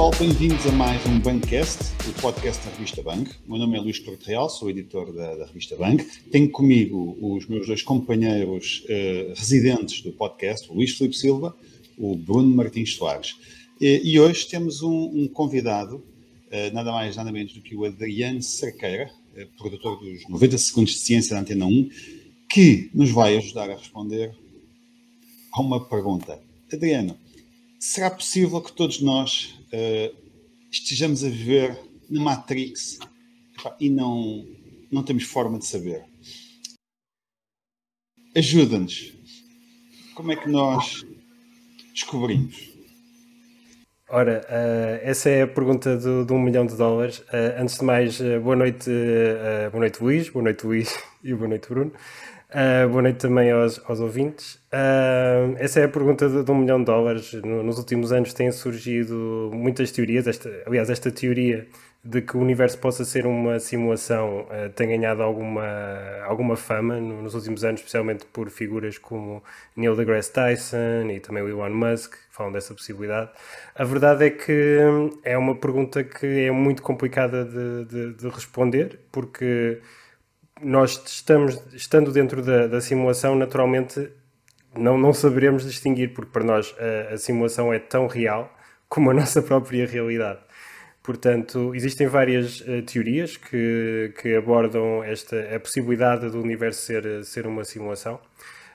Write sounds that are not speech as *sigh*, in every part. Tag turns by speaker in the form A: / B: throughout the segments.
A: Pessoal, bem-vindos a mais um Bancast, o podcast da revista Bank. O meu nome é Luís Porto Real, sou editor da, da, revista Bank. Tenho comigo os meus dois companheiros uh, residentes do podcast, o Luís Filipe Silva, o Bruno Martins Soares. E, e hoje temos um, um convidado, uh, nada mais nada menos do que o Adriano Cerqueira, uh, produtor dos 90 Segundos de Ciência da Antena 1, que nos vai ajudar a responder a uma pergunta. Adriano, será possível que todos nós uh, estejamos a viver na Matrix e não, não temos forma de saber? Ajuda-nos. Como é que nós descobrimos?
B: Ora, uh, essa é a pergunta do, de um milhão de dólares. Uh, antes de mais, boa noite, boa noite Luís, boa noite Luís *laughs* e boa noite Bruno. Uh, boa noite também aos, aos ouvintes. Uh, essa é a pergunta de, de, um milhão de dólares. No, nos últimos anos têm surgido muitas teorias. Esta, aliás, esta teoria de que o universo possa ser uma simulação uh, tem ganhado alguma, alguma fama no, nos últimos anos, especialmente por figuras como Neil deGrasse Tyson e também o Elon Musk, que falam dessa possibilidade. A verdade é que é uma pergunta que é muito complicada de, de, de responder, porque nós estamos, estando dentro da, da, simulação, naturalmente não, não saberemos distinguir, porque para nós a, a, simulação é tão real como a *laughs* nossa própria realidade. Portanto, existem várias uh, teorias que, que abordam esta, a possibilidade do universo ser, ser uma simulação.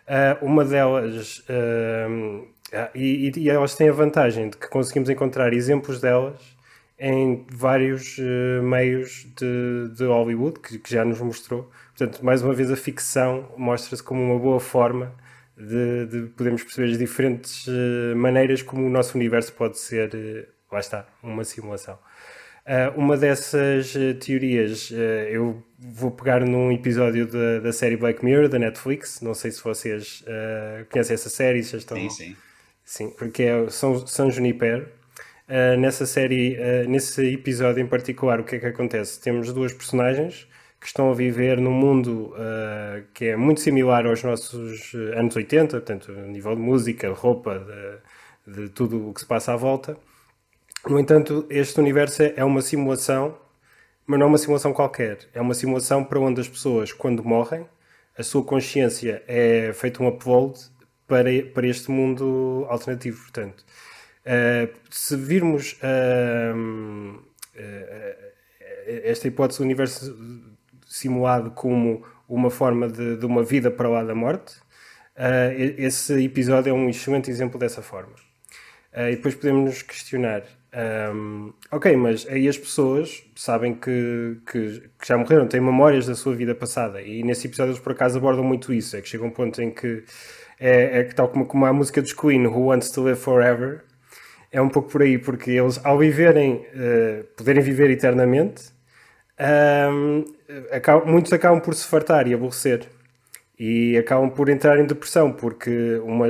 B: Uh, uma delas, uh, e, e, elas têm a vantagem de que conseguimos encontrar exemplos delas em vários uh, meios de, de Hollywood, que, que, já nos mostrou. Portanto, mais uma vez, a ficção mostra-se como uma boa forma de, de podermos perceber as diferentes uh, maneiras como o nosso universo pode ser, uh, lá está, uma simulação. uma dessas teorias eu vou pegar num episódio da, da série Black Mirror, da Netflix. Não sei se vocês conhecem essa série, já estão.
A: Sim, sim.
B: Sim, porque é São, São Junipero Uh, nessa série, uh, nesse episódio em particular, o que é que acontece? Temos duas personagens que estão a viver num mundo uh, que é muito similar aos nossos anos 80, portanto, a nível de música, roupa, de, de tudo o que se passa à volta. No entanto, este universo é uma simulação, mas não é uma simulação qualquer. É uma simulação para onde as pessoas, quando morrem, a sua consciência é feita um upload para, para este mundo alternativo. Portanto, se virmos uh, esta hipótese do universo simulado como uma forma de, de uma vida para lá da morte, esse episódio é um excelente exemplo dessa forma. e depois podemos nos questionar um, ok, mas aí as pessoas sabem que, que, que, já morreram, têm memórias da sua vida passada, e nesse episódio eles por acaso abordam muito isso. É que chega um ponto em que é, é que, tal como, como a música dos Queen, Who Wants to Live Forever, é um pouco por aí, porque eles, ao viverem, uh, poderem viver eternamente, um, acabam, muitos acabam por se fartar e aborrecer. E acabam por entrar em depressão, porque uma,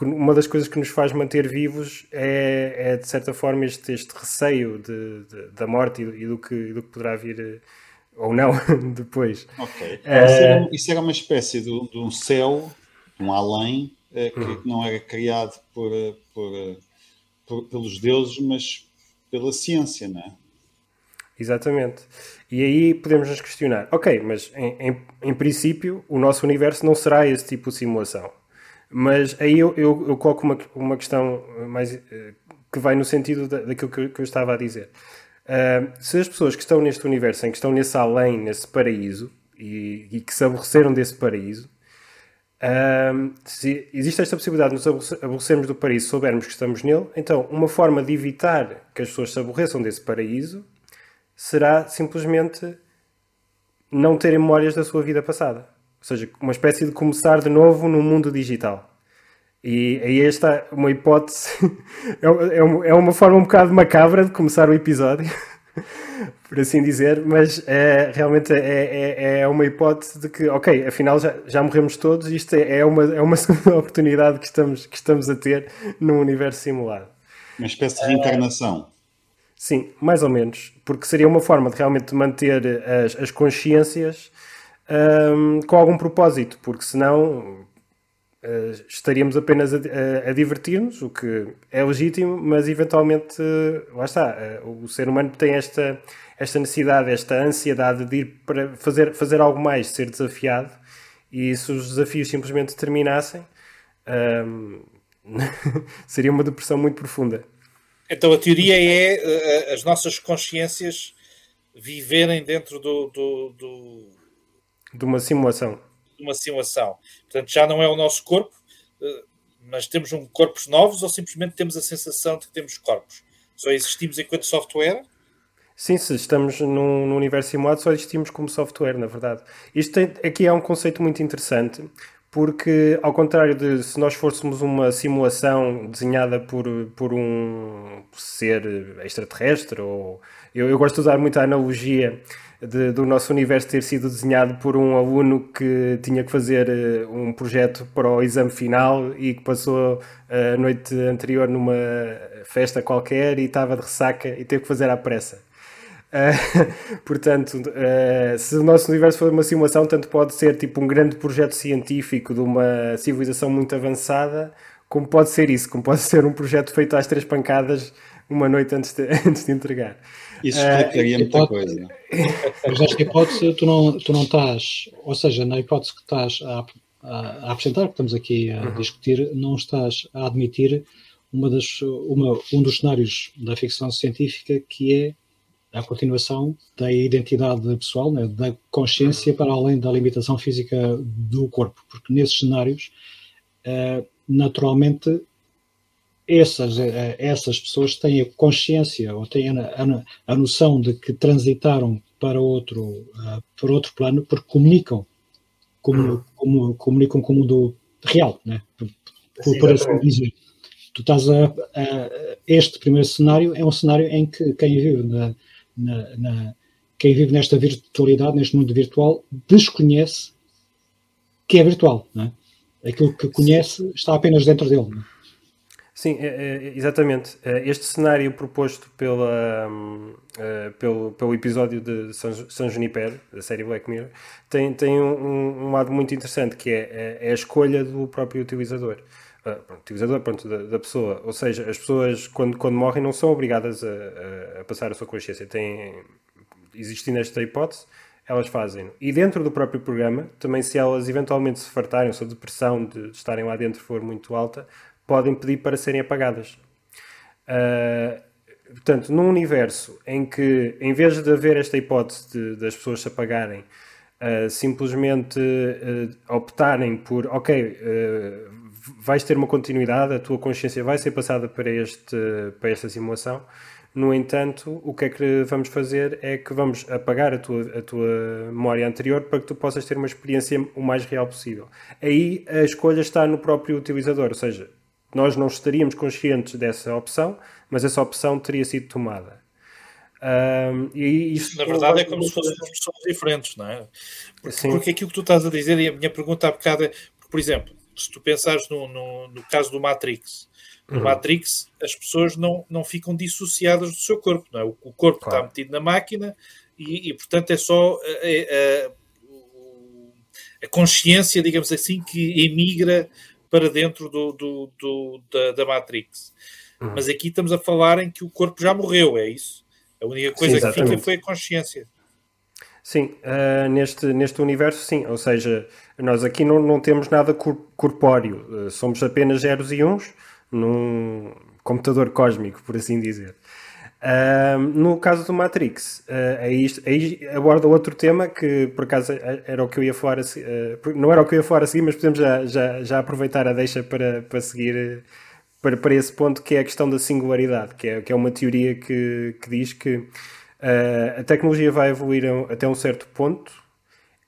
B: uma das coisas que nos faz manter vivos é, é de certa forma, este, este receio de, de, da morte e do que, do que poderá vir eh, ou não *laughs* depois.
A: Ok. Uh, isso, era, isso, era, uma espécie de, de um céu, um além, que uhum. não era criado por, por pelos deuses, mas pela ciência, não é?
B: Exatamente. E aí podemos nos questionar, ok, mas em, em, em, princípio o nosso universo não será esse tipo de simulação. Mas aí eu, eu, eu coloco uma, uma questão mais eh, que vai no sentido da, daquilo que, que eu estava a dizer. Uh, se as pessoas que estão neste universo, em que estão nesse além, nesse paraíso, e, e que se aborreceram desse paraíso, um, se existe esta possibilidade de nos aborrecermos do paraíso soubermos que estamos nele, então uma forma de evitar que as pessoas se aborreçam desse paraíso será simplesmente não terem memórias da sua vida passada. Ou seja, uma espécie de começar de novo no mundo digital. E aí esta uma hipótese, *laughs* é, é, é uma forma um bocado macabra de começar o episódio. *laughs* *laughs* por assim dizer, mas é, realmente é, é, é, uma hipótese de que, ok, afinal já, já morremos todos e isto é, é uma, é uma *laughs* segunda oportunidade que estamos, que estamos a ter num universo simulado.
A: Uma espécie de reencarnação.
B: sim, mais ou menos, porque seria uma forma de realmente manter as, as consciências um, com algum propósito, porque senão uh, estaríamos apenas a, a, a divertir-nos, o que é legítimo, mas eventualmente, uh, lá está, uh, o ser humano tem esta, esta necessidade, esta ansiedade de ir para fazer, fazer algo mais, ser desafiado, e se os desafios simplesmente terminassem, um, *laughs* seria uma depressão muito profunda.
C: Então a teoria é as nossas consciências viverem dentro do, do, do...
B: de uma simulação
C: uma simulação. Portanto, já não é o nosso corpo, eh, mas temos um corpos novos ou simplesmente temos a sensação de que temos corpos? Só existimos enquanto software?
B: Sim, se estamos num, num universo simulado, só existimos como software, na verdade. Isto tem, aqui é um conceito muito interessante, porque, ao contrário de se nós fôssemos uma simulação desenhada por, por um ser extraterrestre, ou eu, eu gosto de usar muito a analogia de, do nosso universo ter sido desenhado por um aluno que tinha que fazer uh, um projeto para o exame final e que passou a noite anterior numa festa qualquer e estava de ressaca e teve que fazer à pressa. Uh, *laughs* portanto, uh, se o nosso universo for uma simulação, tanto pode ser tipo um grande projeto científico de uma civilização muito avançada, como pode ser isso, como pode ser um projeto feito às três pancadas uma noite antes de, *laughs* antes de entregar.
A: Isso explicaria uh, muita hipótese, coisa.
D: Mas esta hipótese tu não, tu não estás, ou seja, na hipótese que estás a, a, a apresentar, que estamos aqui a uhum. discutir, não estás a admitir uma das, uma, um dos cenários da ficção científica que é a continuação da identidade pessoal, né, da consciência para além da limitação física do corpo, porque nesses cenários, uh, naturalmente, essas, eh, essas pessoas têm a consciência ou têm a, a, a noção de que transitaram para outro, uh, para outro plano porque comunicam, como, hum. como, comunicam com o mundo real, né? por, por assim dizer. Tu estás a, a, Este primeiro cenário é um cenário em que quem vive, na, na, na, quem vive nesta virtualidade, neste mundo virtual, desconhece que é virtual. Né? Aquilo que conhece está apenas dentro dele. Né?
B: É, é, exatamente. É, este cenário proposto pela, uh, pelo, pelo episódio de São, São Juniper, da série Black Mirror, tem, tem um, um lado muito interessante, que é, é, é a escolha do próprio utilizador. Uh, utilizador, pronto, da, da, pessoa. Ou seja, as pessoas, quando, quando morrem, não são obrigadas a, a, passar a sua consciência. Existindo esta hipótese, elas fazem. E dentro do próprio programa, também se elas eventualmente se fartarem, se a depressão de estarem lá dentro for muito alta, podem pedir para serem apagadas. Uh, portanto, num universo em que, em vez de haver esta hipótese de, das pessoas se apagarem, uh, simplesmente uh, optarem por, ok, vais ter uma continuidade, a tua consciência vai ser passada para, este, para esta simulação. No entanto, o que é que vamos fazer é que vamos apagar a tua, a tua memória anterior para que tu possas ter uma experiência o mais real possível. Aí a escolha está no próprio utilizador, ou seja, nós não estaríamos conscientes dessa opção, mas essa opção teria sido tomada. Um,
C: e isto Na verdade, é como se fossem pessoas diferentes, não é? Porque, porque aquilo que tu estás a dizer, e a minha pergunta há bocado é, por exemplo, se tu pensares no, no, no caso do Matrix, no uhum. Matrix as pessoas não, não ficam dissociadas do seu corpo, não é? O, o corpo claro. está metido na máquina e, e portanto, é só a, a, a, consciência, digamos assim, que emigra para dentro do, do, do da, da, Matrix. Uhum. Mas aqui estamos a falar em que o corpo já morreu, é isso? A única coisa sim, que fica foi a consciência.
B: Sim, uh, neste, neste universo, sim. Ou seja, nós aqui não, não temos nada corpóreo. Uh, somos apenas zeros e uns num computador cósmico, por assim dizer. No caso do Matrix, uh, aí, aí, aborda outro tema que por acaso era o que eu ia falar, uh, não era o que eu ia falar a seguir, mas podemos já, já, já aproveitar a deixa para, para seguir para, para esse ponto que é a questão da singularidade, que é, que é uma teoria que, que diz que a tecnologia vai evoluir até um certo ponto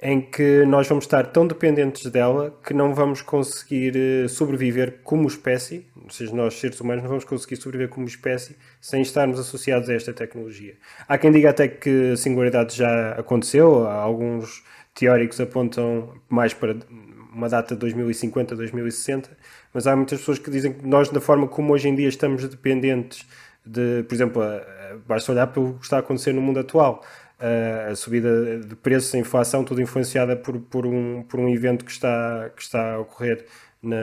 B: em que nós vamos estar tão dependentes dela que não vamos conseguir eh, sobreviver como espécie, ou seja, nós seres humanos não vamos conseguir sobreviver como espécie sem estarmos associados a esta tecnologia. Há quem diga até que a singularidade já aconteceu, alguns teóricos apontam mais para uma data de 2050, 2060, mas há muitas pessoas que dizem que nós, da forma como hoje em dia estamos dependentes de, por exemplo, basta olhar pelo que está a acontecer no mundo atual a subida de preços, a inflação, tudo influenciada por, por, um, por um evento que está, que está a ocorrer na,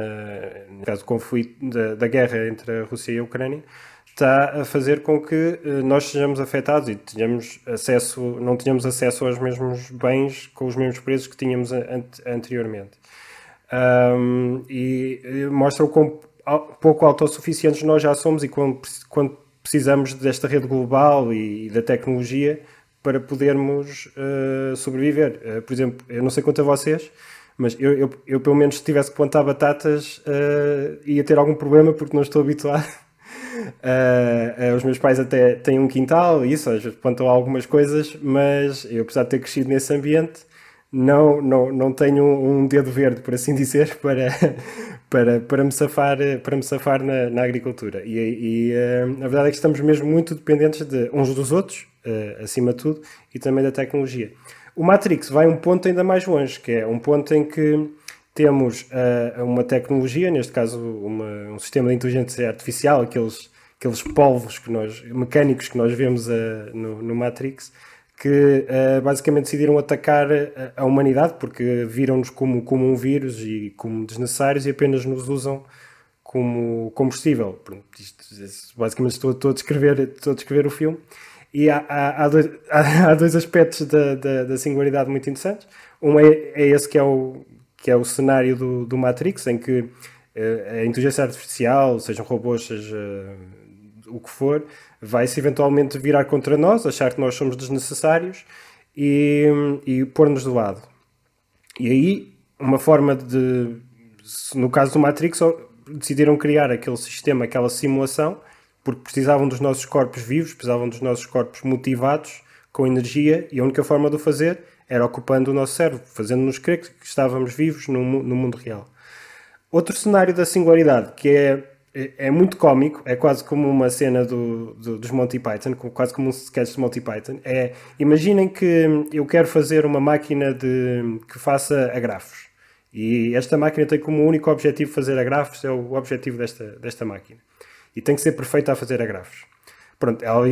B: no caso do conflito da, da guerra entre a Rússia e a Ucrânia, está a fazer com que uh, nós sejamos afetados e tenhamos acesso, não tenhamos acesso aos mesmos bens com os mesmos preços que tínhamos an anteriormente. Um, e mostra o quão pouco autossuficientes nós já somos e quando, quando precisamos desta rede global e, e da tecnologia para podermos uh, sobreviver. Uh, por exemplo, eu não sei quanto a vocês, mas eu, eu, eu pelo menos se tivesse que plantar batatas uh, ia ter algum problema porque não estou habituado. *laughs* os meus pais até têm um quintal, isso, às vezes plantam algumas coisas, mas eu, apesar de ter crescido nesse ambiente, não, não, não tenho um dedo verde, por assim *laughs* dizer, para, para, para me safar, para me safar na, na agricultura. E, e a verdade é que estamos mesmo muito dependentes de uns dos outros, uh, acima de tudo, e também da tecnologia. O Matrix vai um ponto ainda mais longe, que é um ponto em que temos uh, uma tecnologia, neste caso uma, um sistema de inteligência artificial, aqueles, aqueles polvos que nós, mecânicos que nós vemos no, no Matrix, que uh, basicamente decidiram atacar a humanidade porque viram-nos como, como um vírus e como desnecessários e apenas nos usam como combustível. Isto, basicamente estou, estou, a descrever, estou a descrever o filme. E há, há, há, dois, *laughs* há dois, aspectos da, da, da, singularidade muito interessantes. Um é, é, esse que é o, que é o cenário do, do Matrix, em que uh, a inteligência artificial, sejam robôs, seja o que for, vai-se eventualmente virar contra nós, achar que nós somos desnecessários e, e pôr-nos do lado. E aí, uma forma de. No caso do Matrix, decidiram criar aquele sistema, aquela simulação, porque precisavam dos nossos corpos vivos, precisavam dos nossos corpos motivados, com energia, e a única forma de o fazer era ocupando o nosso cérebro, fazendo-nos crer que estávamos vivos no, no mundo real. Outro cenário da singularidade, que é é, é muito cómico, é quase como uma cena do, do, dos Monty Python, quase como um sketch de Monty Python. É, imaginem que eu quero fazer uma máquina de, que faça agrafos. E esta máquina tem como único objetivo fazer agrafos, é o objetivo desta, desta máquina. E tem que ser perfeita a fazer agrafos. Pronto, ela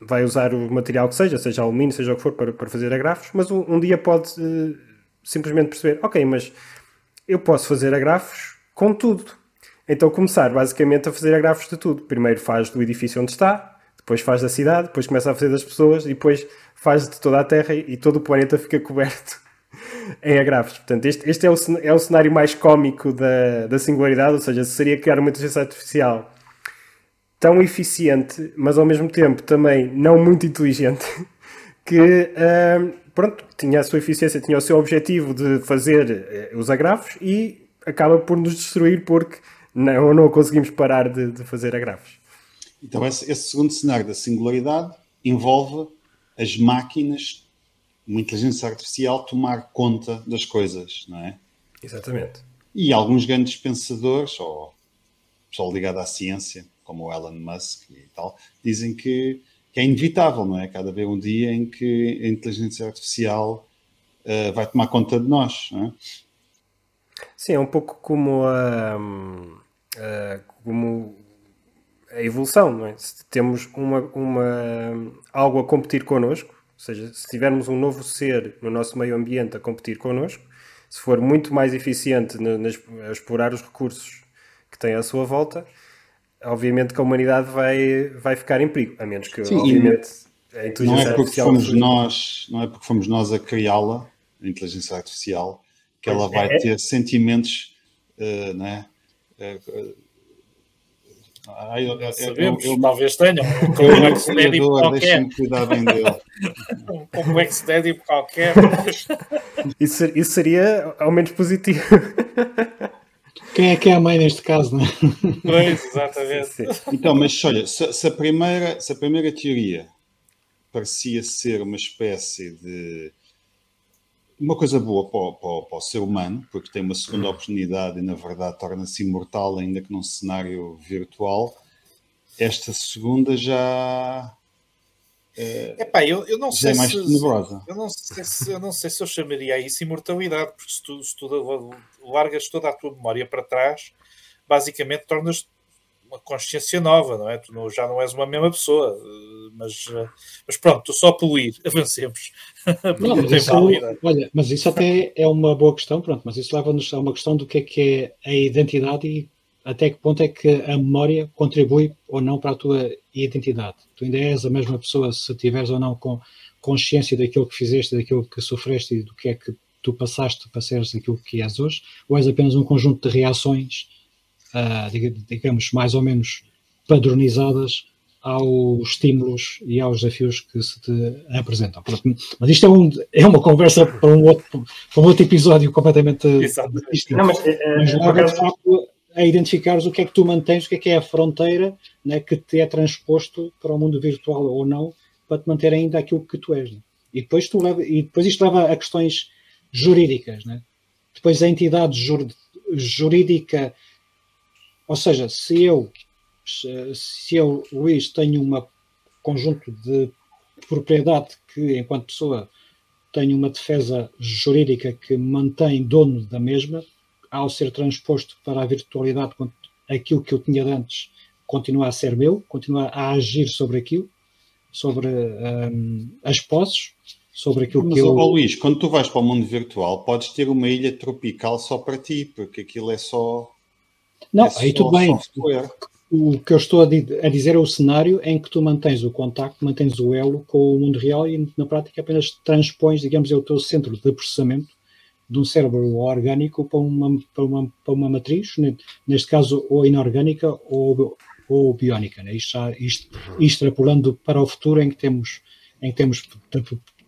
B: vai usar o material que seja, seja alumínio, seja o que for, para, para fazer agrafos, mas um, um dia pode uh, simplesmente perceber, ok, mas eu posso fazer agrafos com tudo então começar basicamente a fazer agrafos de tudo. Primeiro faz do edifício onde está, depois faz da cidade, depois começa a fazer das pessoas e depois faz de toda a Terra e todo o planeta fica coberto *laughs* em agrafos. Portanto, este, este é, o, é o cenário mais cómico da, da singularidade, ou seja, seria criar uma inteligência artificial tão eficiente, mas ao mesmo tempo também não muito inteligente, *laughs* que uh, pronto, tinha a sua eficiência, tinha o seu objetivo de fazer uh, os agrafos e acaba por nos destruir porque não, não conseguimos parar de, de fazer agrafos.
A: Então, esse, esse, segundo cenário da singularidade envolve as máquinas, uma inteligência artificial, tomar conta das coisas, não é?
B: Exatamente.
A: E alguns grandes pensadores, ou pessoal ligado à ciência, como o Elon Musk e tal, dizem que, que é inevitável, não é? Cada vez um dia em que a inteligência artificial uh, vai tomar conta de nós, é?
B: Sim, é um pouco como a, a como a evolução, não é? Se temos uma, uma, algo a competir connosco, ou seja, se tivermos um novo ser no nosso meio ambiente a competir connosco, se for muito mais eficiente na, na, a explorar os recursos que tem à sua volta, obviamente que a humanidade vai, vai ficar em perigo, a menos que, Sim, obviamente,
A: a inteligência não é porque fomos nós Não é porque fomos nós a criá-la, a inteligência artificial, que ela vai é. ter sentimentos, uh, né? Uh,
C: ah, eu, eu, Sabemos, eu, eu, talvez tenham um complexo de Édipo qualquer. cuidar bem dele. um complexo de Édipo qualquer.
B: Isso, isso seria ao menos positivo. *laughs*
D: Quem é que é a mãe neste caso, não é?
C: Pois, exatamente.
A: Então, mas olha, se, se, a primeira, se a primeira teoria parecia ser uma espécie de uma coisa boa para, para, para, o ser humano, porque tem uma segunda oportunidade e, na verdade, torna-se imortal, ainda que num cenário virtual. Esta segunda já.
C: É, Epá, eu, eu não sei é mais se, tenebrosa. Eu não, sei se, eu não sei se eu chamaria isso imortalidade, porque se tu, se tu largas toda a tua memória para trás, basicamente tornas uma consciência nova, não é? Tu não, já não és uma mesma pessoa mas, uh, mas pronto, só poluir, *laughs* avancemos.
D: Não, mas isso, olha, mas isso até é uma boa questão, pronto, mas isso leva-nos a uma questão do que é que é a identidade e até que ponto é que a memória contribui ou não para a tua identidade. Tu ainda és a mesma pessoa se tiveres ou não com consciência daquilo que fizeste, daquilo que sofreste e do que é que tu passaste para seres aquilo que és hoje, ou és apenas um conjunto de reações, uh, digamos, mais ou menos padronizadas aos estímulos e aos desafios que se te apresentam. Mas isto é, um, é uma conversa para um outro, para um outro episódio completamente distinto. Não, mas, uh, mas facto, a identificares o que é que tu mantens, o que é que é a fronteira né, que te é transposto para o mundo virtual ou não, para te manter ainda aquilo que tu és. Né? E, depois tu leva, e depois isto leva a questões jurídicas. Né? Depois a entidade jur, jurídica, ou seja, se eu, se eu, Luís, tenho um conjunto de propriedade que, enquanto pessoa, tenho uma defesa jurídica que mantém dono da mesma, ao ser transposto para a virtualidade, aquilo que eu tinha antes continua a ser meu, continua a agir sobre aquilo, sobre um, as posses, sobre aquilo
A: Mas,
D: que eu...
A: Mas, Luís, quando tu vais para o mundo virtual, podes ter uma ilha tropical só para ti, porque aquilo é só...
D: Não, é aí tudo bem. O que eu estou a, dizer é o cenário em que tu mantens o contacto, mantens o elo com o mundo real e na prática apenas transpões, digamos, é o teu centro de processamento de um cérebro orgânico para uma, para uma, para uma matriz, neste caso ou inorgânica ou, ou biónica, né? isto, isto, extrapolando para o futuro em que temos, em que temos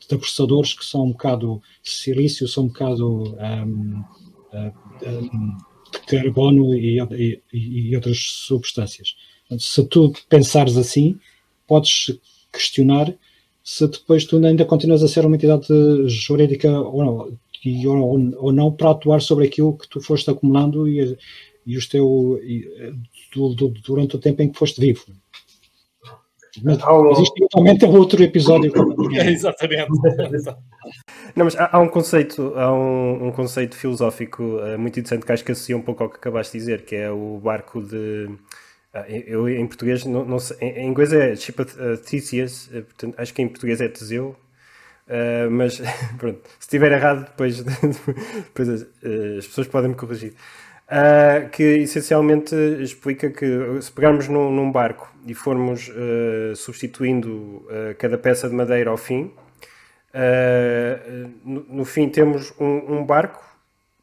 D: processadores que são um bocado silício, são um bocado um, um, carbono e, e, e, outras substâncias. Se tu pensares assim, podes questionar se depois tu ainda continuas a ser uma entidade jurídica ou não e, ou, ou, não para atuar sobre aquilo que tu foste acumulando e, e os teu, e, do, do, durante o tempo em que foste vivo. Mas existe eventualmente outro episódio. *laughs*
C: É, exatamente. *laughs*
B: Não, mas há, há, um conceito, há um, um conceito filosófico uh, muito interessante que acho que associa um pouco ao que acabaste de dizer, que é o barco de. Uh, eu em português, não, não sei, em, em, inglês é Ship of uh, Theseus, portanto, acho que em português é Teseu, Uh, mas *laughs* pronto, se estiver errado, depois, *laughs* depois uh, as pessoas podem me corrigir. Uh, que essencialmente explica que se pegarmos num, num barco e formos substituindo cada peça de madeira ao fim, no, no, fim temos um, um, barco.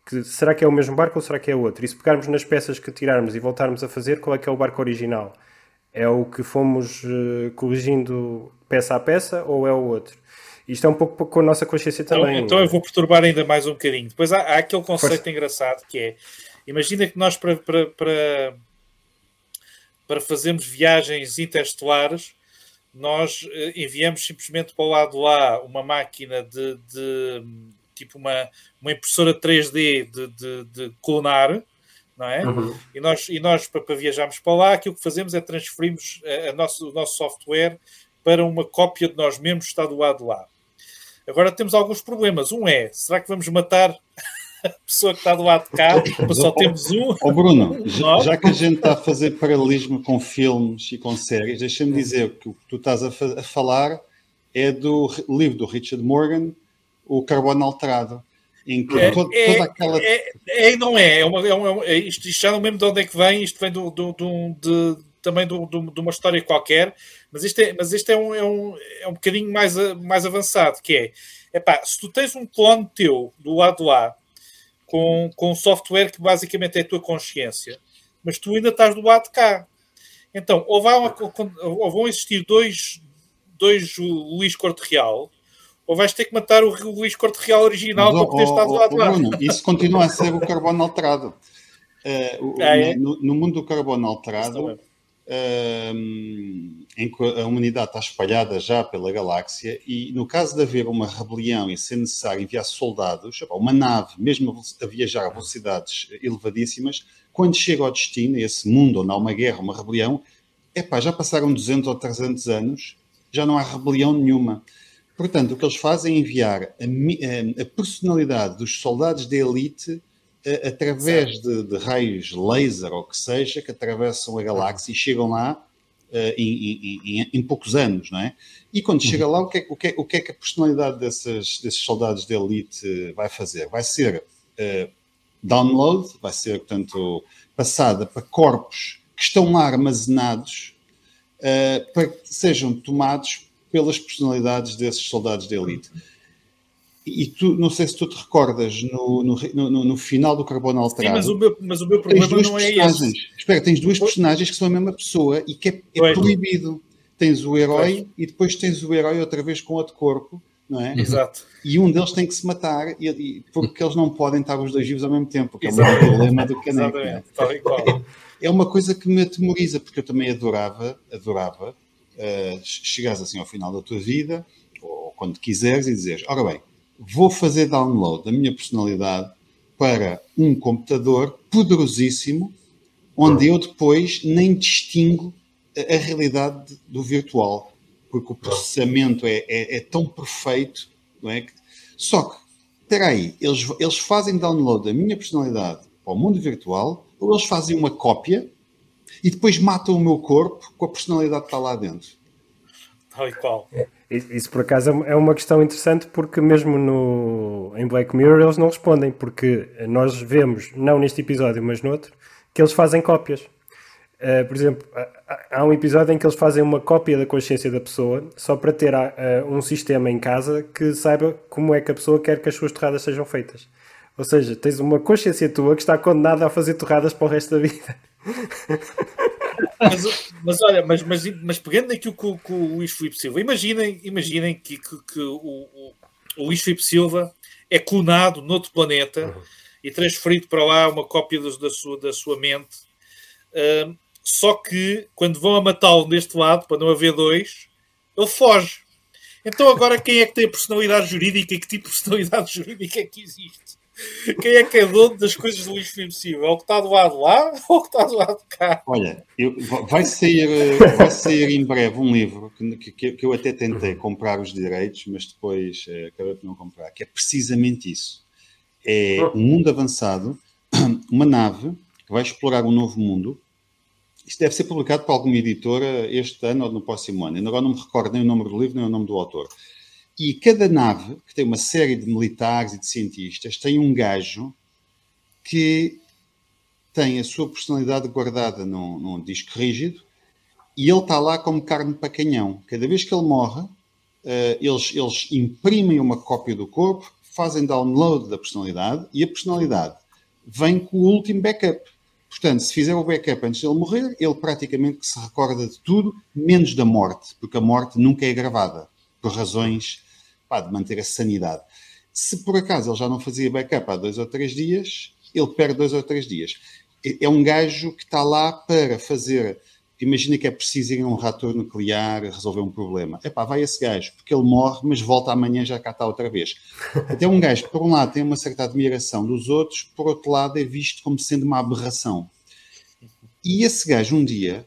B: Que, será que é o mesmo barco ou será que é outro? E se pegarmos nas peças que tirarmos e voltarmos a fazer, qual é que é o barco original? É o que fomos corrigindo peça a peça ou é o outro? Isto é um pouco com a nossa consciência então, também.
C: Então, então eu vou perturbar ainda mais um bocadinho. Depois há, há aquele conceito Força. engraçado que é: imagina que nós, para, para, para, para fazermos viagens interestelares, nós eh, enviamos simplesmente para o lado lá uma máquina de, de tipo uma, uma impressora 3D de, de, de clonar, não é? Uhum. E nós, e nós para, para, viajarmos para lá, aquilo que fazemos é transferirmos a, a nosso, o nosso software para uma cópia de nós mesmos que está do lado de lá. Agora temos alguns problemas. Um é, será que vamos matar a pessoa que está do lado de cá, mas só temos um?
A: Oh Bruno, já, já, que a gente está a fazer paralelismo com filmes e com séries, deixa-me dizer que o que tu estás a, a, falar é do livro do Richard Morgan, O Carbono Alterado. Em que é, todo,
C: é, toda aquela. É, é, não é, é, uma, é, uma, é isto, isto, já não lembro de onde é que vem, isto vem do, do, do de, também do, do, de uma história qualquer, mas isto é, mas isto é, um, é, um, é um bocadinho mais, mais avançado, que é, epá, se tu tens um clone teu do lado lá, com, com um software que basicamente é a tua consciência, mas tu ainda estás do lado de cá. Então, ou, uma, ou vão existir dois, dois Luís Corte Real, ou vais ter que matar o Luís Corte Real original mas, para poder estar do lado de lá. Bruno,
A: isso continua a ser o carbono alterado. Uh, é? no, no, mundo do carbono alterado, em que a humanidade está espalhada já pela galáxia e no caso de haver uma rebelião e ser necessário enviar soldados, uma nave, mesmo a viajar a velocidades elevadíssimas, quando chega ao destino, esse mundo onde há uma guerra, uma rebelião, epá, já passaram 200 ou 300 anos, já não há rebelião nenhuma. Portanto, o que eles fazem é enviar a, a personalidade dos soldados de elite através de, de, raios laser ou que seja, que atravessam a galáxia e chegam lá uh, em, em, em, poucos anos, não é? E quando chega lá, o que é, o que é, o que, é que a personalidade desses, desses soldados de elite vai fazer? Vai ser uh, download, vai ser, portanto, passada para corpos que estão lá armazenados uh, para que sejam tomados pelas personalidades desses soldados de elite. E tu, não sei se tu te recordas, no, no, no, no final do Carbono Alterado. Sim,
C: mas o meu, mas o meu problema não é esse.
A: Espera, tens duas personagens que são a mesma pessoa e que é, é proibido. Tens o herói pois. e depois tens o herói outra vez com outro corpo, não é?
C: Exato.
A: E um deles tem que se matar e, e, porque eles não podem estar os dois vivos ao mesmo tempo, Exato. é o problema do caneco. É? é uma coisa que me atemoriza, porque eu também adorava, adorava uh, chegares assim ao final da tua vida, ou quando quiseres, e dizeres, ora bem, vou fazer download da minha personalidade para um computador poderosíssimo, onde eu depois nem distingo a, realidade do virtual, porque o processamento é, é, é, tão perfeito, não é? Só que, espera aí, eles, eles fazem download da minha personalidade para o mundo virtual, ou eles fazem uma cópia e depois matam o meu corpo com a personalidade que está lá dentro.
C: Tal e qual. É.
B: Isso por acaso é uma questão interessante porque mesmo no, em Black Mirror eles não respondem, porque nós vemos, não neste episódio, mas no outro, que eles fazem cópias. Uh, por exemplo, há um episódio em que eles fazem uma cópia da consciência da pessoa só para ter uh, um sistema em casa que saiba como é que a pessoa quer que as suas torradas sejam feitas. Ou seja, tens uma consciência tua que está condenada a fazer torradas para o resto da vida. *laughs*
C: mas, mas, olha, mas, mas, mas pegando naquilo que, que o Luís Filipe Silva, imaginem, imaginem que, que, que o, o, o, Luís Filipe Silva é clonado noutro planeta uhum. e transferido para lá uma cópia da, da, sua, da sua mente. Uh, só que quando vão a matá-lo deste lado, para não haver dois, ele foge. Então agora quem é que tem a personalidade jurídica e que tipo de personalidade *laughs* jurídica é que existe? *laughs* Quem é que é dono das coisas do Filipe Silva? É o que está do lado lá *laughs* ou o que está do lado de cá?
A: Olha, eu, vai, sair, vai sair em breve um livro que, que, que, eu até tentei comprar os direitos, mas depois eh, acabei por não comprar, que é precisamente isso. É um mundo avançado, *clears throat* uma nave que vai explorar um novo mundo. Isto deve ser publicado por alguma editora este ano ou no próximo ano. Ainda agora não me recordo nem o nome do livro nem o nome do autor. E cada nave, que tem uma série de militares e de cientistas, tem um gajo que tem a sua personalidade guardada num, num disco rígido e ele está lá como carne para canhão. Cada vez que ele morre, uh, eles, eles imprimem uma cópia do corpo, fazem download da personalidade e a personalidade vem com o último backup. Portanto, se fizer o backup antes de ele morrer, ele praticamente se recorda de tudo, menos da morte, porque a morte nunca é gravada, por razões pá, de manter a sanidade. Se por acaso ele já não fazia backup há dois ou três dias, ele perde dois ou três dias. É um gajo que está lá para fazer. Imagina que é preciso ir a um reator nuclear resolver um problema. Epá, vai esse gajo, porque ele morre, mas volta amanhã já cá está outra vez. Até um gajo, por um lado, tem uma certa admiração dos outros, por outro lado, é visto como sendo uma aberração. E esse gajo, um dia,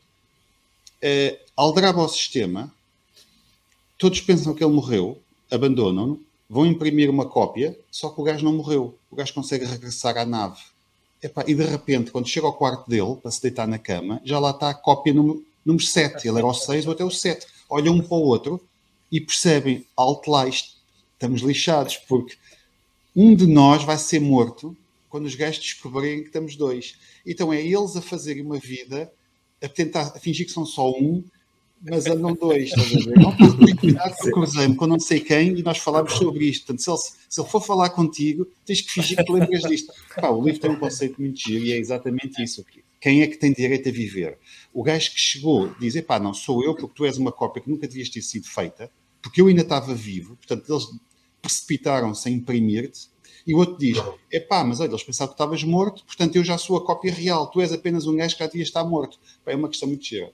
A: uh, aldraba ao sistema, todos pensam que ele morreu, abandonam-no, vão imprimir uma cópia, só que o gajo não morreu. O gajo consegue regressar à nave. Epá, e de repente, quando chega ao quarto dele, para se deitar na cama, já lá está a cópia número, número 7. Ele era o 6 ou até o 7. Olham um para o outro e percebem, alto lá, estamos lixados, porque um de nós vai ser morto quando os gajos descobrirem que estamos dois. Então é eles a fazerem uma vida, a tentar a fingir que são só um, mas andam dois, estás a ver? Não cuidado que eu cruzei-me com não sei quem e nós falámos sobre isto. Portanto, se ele, se ele for falar contigo, tens que fingir que lembras disto. Pá, o livro tem um conceito muito giro e é exatamente isso. Quem é que tem direito a viver? O gajo que chegou diz: pá, não sou eu, porque tu és uma cópia que nunca devias ter sido feita, porque eu ainda estava vivo. Portanto, eles precipitaram-se a imprimir-te. E o outro diz: é pá, mas olha, eles pensavam que estavas morto, portanto eu já sou a cópia real. Tu és apenas um gajo que já devia estar morto. Pá, é uma questão muito gira.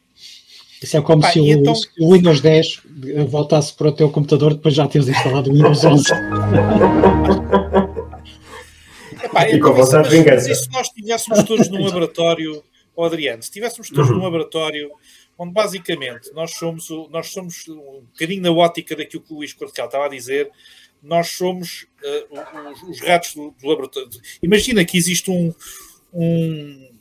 D: Isso é como Pá, se o, então... o, Windows 10 voltasse para o teu computador depois já teres instalado o Windows 11. *laughs*
C: Epá, então, mas, mas, e se nós estivéssemos todos num laboratório, oh Adriano, se estivéssemos todos uhum. num laboratório onde basicamente nós somos, nós somos um bocadinho na ótica daquilo que o Luís Cortical estava a dizer, nós somos uh, os, os, ratos do, do, laboratório. Imagina que existe um, um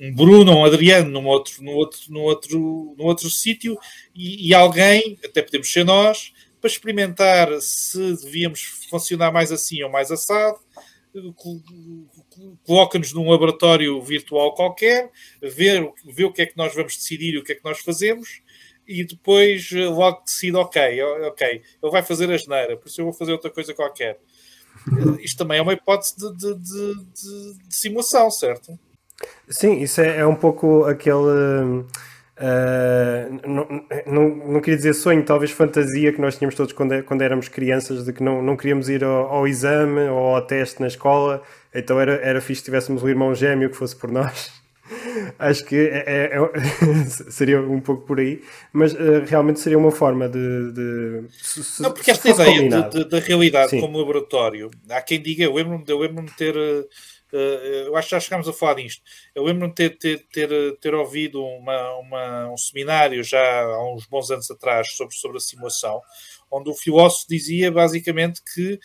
C: um Bruno, um Adriano num outro, num outro, num outro, num outro sítio e, e, alguém, até podemos ser nós, para experimentar se devíamos funcionar mais assim ou mais assado, coloca-nos num laboratório virtual qualquer, ver, ver o que é que nós vamos decidir e o que é que nós fazemos, e depois eh, logo decide, ok, ok, ele vai fazer a geneira, por isso eu vou fazer outra coisa qualquer. Eh, isto também é uma hipótese de, de, de, de simulação, certo?
B: Sim, isso é, é um pouco aquele. Uh, não, não, não, queria dizer sonho, talvez fantasia que nós tínhamos todos quando, quando éramos crianças, de que não, não queríamos ir ao, ao exame ou ao teste na escola, então era, era fixe se tivéssemos um irmão gêmeo que fosse por nós. *laughs* Acho que é, é, é, *laughs* seria um pouco por aí, mas uh, realmente seria uma forma de. de
C: se, não, porque esta ideia da realidade Sim. como laboratório, há quem diga, eu lembro-me lembro de ter. Uh, eu acho que já chegámos a falar disto. Eu lembro-me de ter, ter, ter, ter ouvido uma, uma, um seminário já há uns bons anos atrás sobre, sobre a simulação, onde o filósofo dizia basicamente que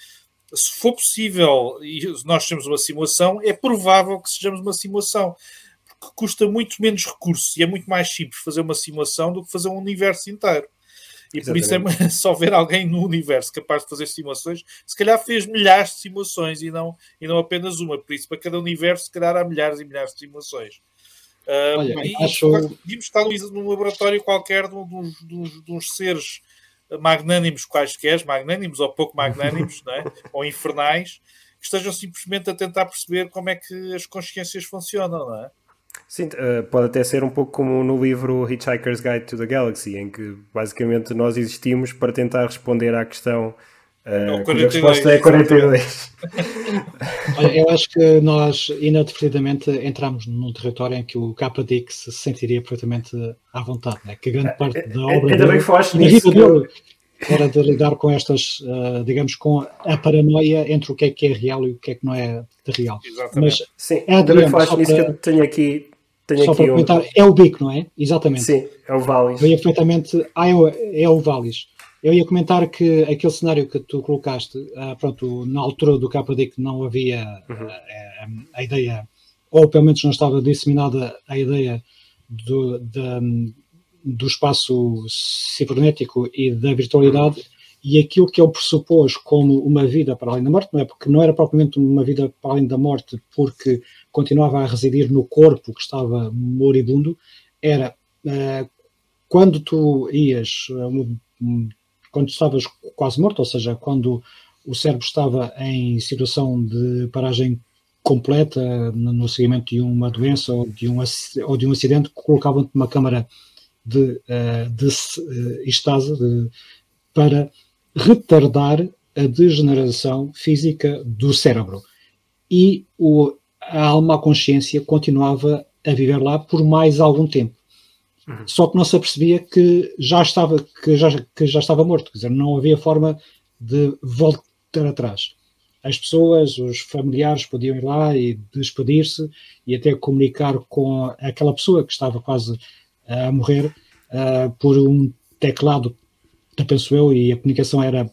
C: se for possível e nós temos uma simulação, é provável que sejamos uma simulação que custa muito menos recursos e é muito mais simples fazer uma simulação do que fazer um universo inteiro. E Exatamente. por isso é *laughs* só ver alguém no universo capaz de fazer simulações, se calhar fez milhares de simulações e não, e não apenas uma. Por isso, para cada universo, se calhar há milhares e milhares de simulações. Uh, Olha, e acho... podíamos estar num laboratório qualquer de, uns, de, de uns seres magnânimos quaisquer, magnânimos ou pouco magnânimos, *laughs* é? ou infernais, que estejam simplesmente a tentar perceber como é que as consciências funcionam, não é?
B: Sim, uh, pode até ser um pouco como no livro Hitchhiker's Guide to the Galaxy, em que basicamente nós existimos para tentar responder à questão Uh, a resposta é 42. *laughs*
D: eu acho que nós, inadvertidamente, entramos num território em que o KDX se sentiria perfeitamente à vontade, né? que grande parte da é, obra
B: Ainda bem que falaste nisso.
D: Dele era de lidar com estas, uh, digamos, com a paranoia entre o que é que é real e o que é que não é de real.
B: Exatamente. Mas, Sim, é ainda bem que falaste nisso que eu tenho aqui tenho
D: Só para comentar, um... é o bico, não é? Exatamente.
B: Sim, é o Valis.
D: Eu ia perfeitamente. Ah, é o Valis. Eu ia comentar que aquele cenário que tu colocaste, uh, pronto, na altura do KDIC não havia uhum. a, a, ideia, ou pelo menos não estava disseminada a ideia do, do espaço cibernético e da virtualidade e aquilo que ele pressupôs como uma vida para além da morte, não é? Porque não era propriamente uma vida para além da morte, porque continuava a residir no corpo que estava moribundo, era uh, quando tu ias, uh, quando estavas quase morto, ou seja, quando o cérebro estava em situação de paragem completa no seguimento de uma doença ou de um, ou de um acidente, colocavam-te numa câmara de, uh, de uh, estase de, para retardar a degeneração física do cérebro. E o, a alma, a consciência, continuava a viver lá por mais algum tempo. Uhum. Só que não se apercebia que já estava, que já, que já estava morto, quer dizer, não havia forma de voltar atrás. As pessoas, os familiares podiam ir lá e despedir-se e até comunicar com aquela pessoa que estava quase a morrer uh, por um teclado, penso eu, e a comunicação era,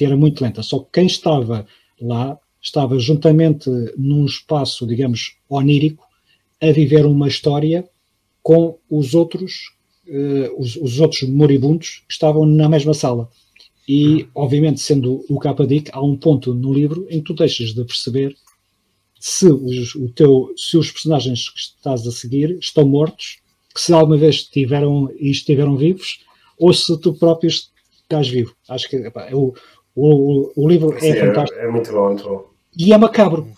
D: era muito lenta. Só que quem estava lá estava juntamente num espaço, digamos, onírico, a viver uma história com os outros, uh, os, os, outros moribundos que estavam na mesma sala. E, obviamente, sendo o Capadic, há um ponto no livro em que tu deixas de perceber se os, o teu, se os personagens que estás a seguir estão mortos, que se alguma vez estiveram e estiveram vivos, ou se tu próprio estás vivo. Acho que epá, é o, o, o, livro é Sim, é fantástico.
B: É, é, muito bom, muito bom.
D: E é macabro,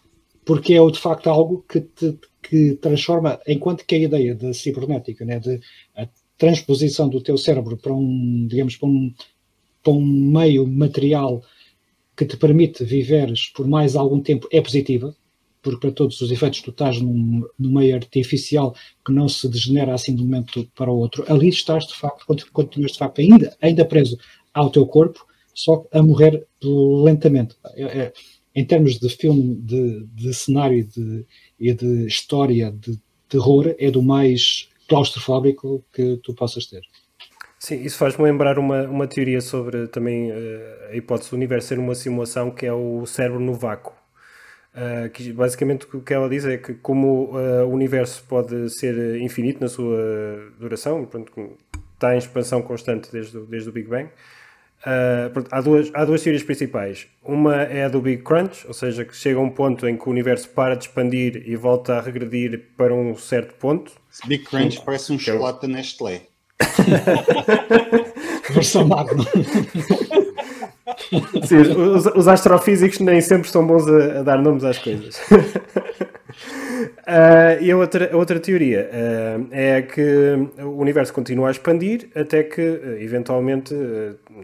D: porque é de facto algo que te, que transforma, enquanto que a ideia da cibernética, né, de a transposição do teu cérebro para um, digamos, para um, para um meio material que te permite viveres por mais algum tempo é positiva, porque para todos os efeitos tu estás num, num meio artificial que não se degenera assim de um momento para o outro. Ali estás de facto, continuas de facto ainda, ainda preso ao teu corpo, só a morrer lentamente. É, é, em termos de filme, de, de cenário de, e de história de terror, é do mais claustrofóbico que tu possas ter.
B: Sim, isso faz-me lembrar uma, uma teoria sobre também uh, a hipótese do universo ser uma simulação que é o cérebro no vácuo. Uh, que basicamente o que ela diz é que como uh, o universo pode ser infinito na sua duração, portanto, está em expansão constante desde, desde o Big Bang, uh, pronto, há, duas, há duas teorias principais. Uma é a do Big Crunch, ou seja, que chega a um ponto em que o universo para de expandir e volta a regredir para um certo ponto.
A: Big Crunch parece um é chocolate da Nestlé. *laughs*
D: Versão magna. *laughs*
B: Sim, os, os, astrofísicos nem sempre são bons a, a dar nomes às coisas. Uh, *laughs* e a outra, a outra teoria uh, é que o universo continua a expandir até que, uh, eventualmente,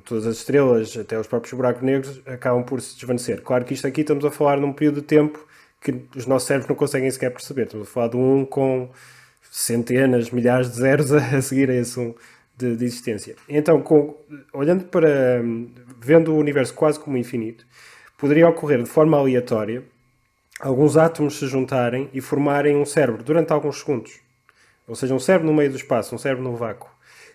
B: todas as estrelas, até os próprios buracos negros, acabam por se desvanecer. Claro que isto aqui estamos a falar num período de tempo que os nossos cérebros não conseguem sequer perceber. Estamos a falar de um com centenas, milhares de zeros a, seguir a esse um de, de existência. Então, com, olhando para. vendo o universo quase como infinito, poderia ocorrer de forma aleatória alguns átomos se juntarem e formarem um cérebro durante alguns segundos. Ou seja, um cérebro no meio do espaço, um cérebro no vácuo.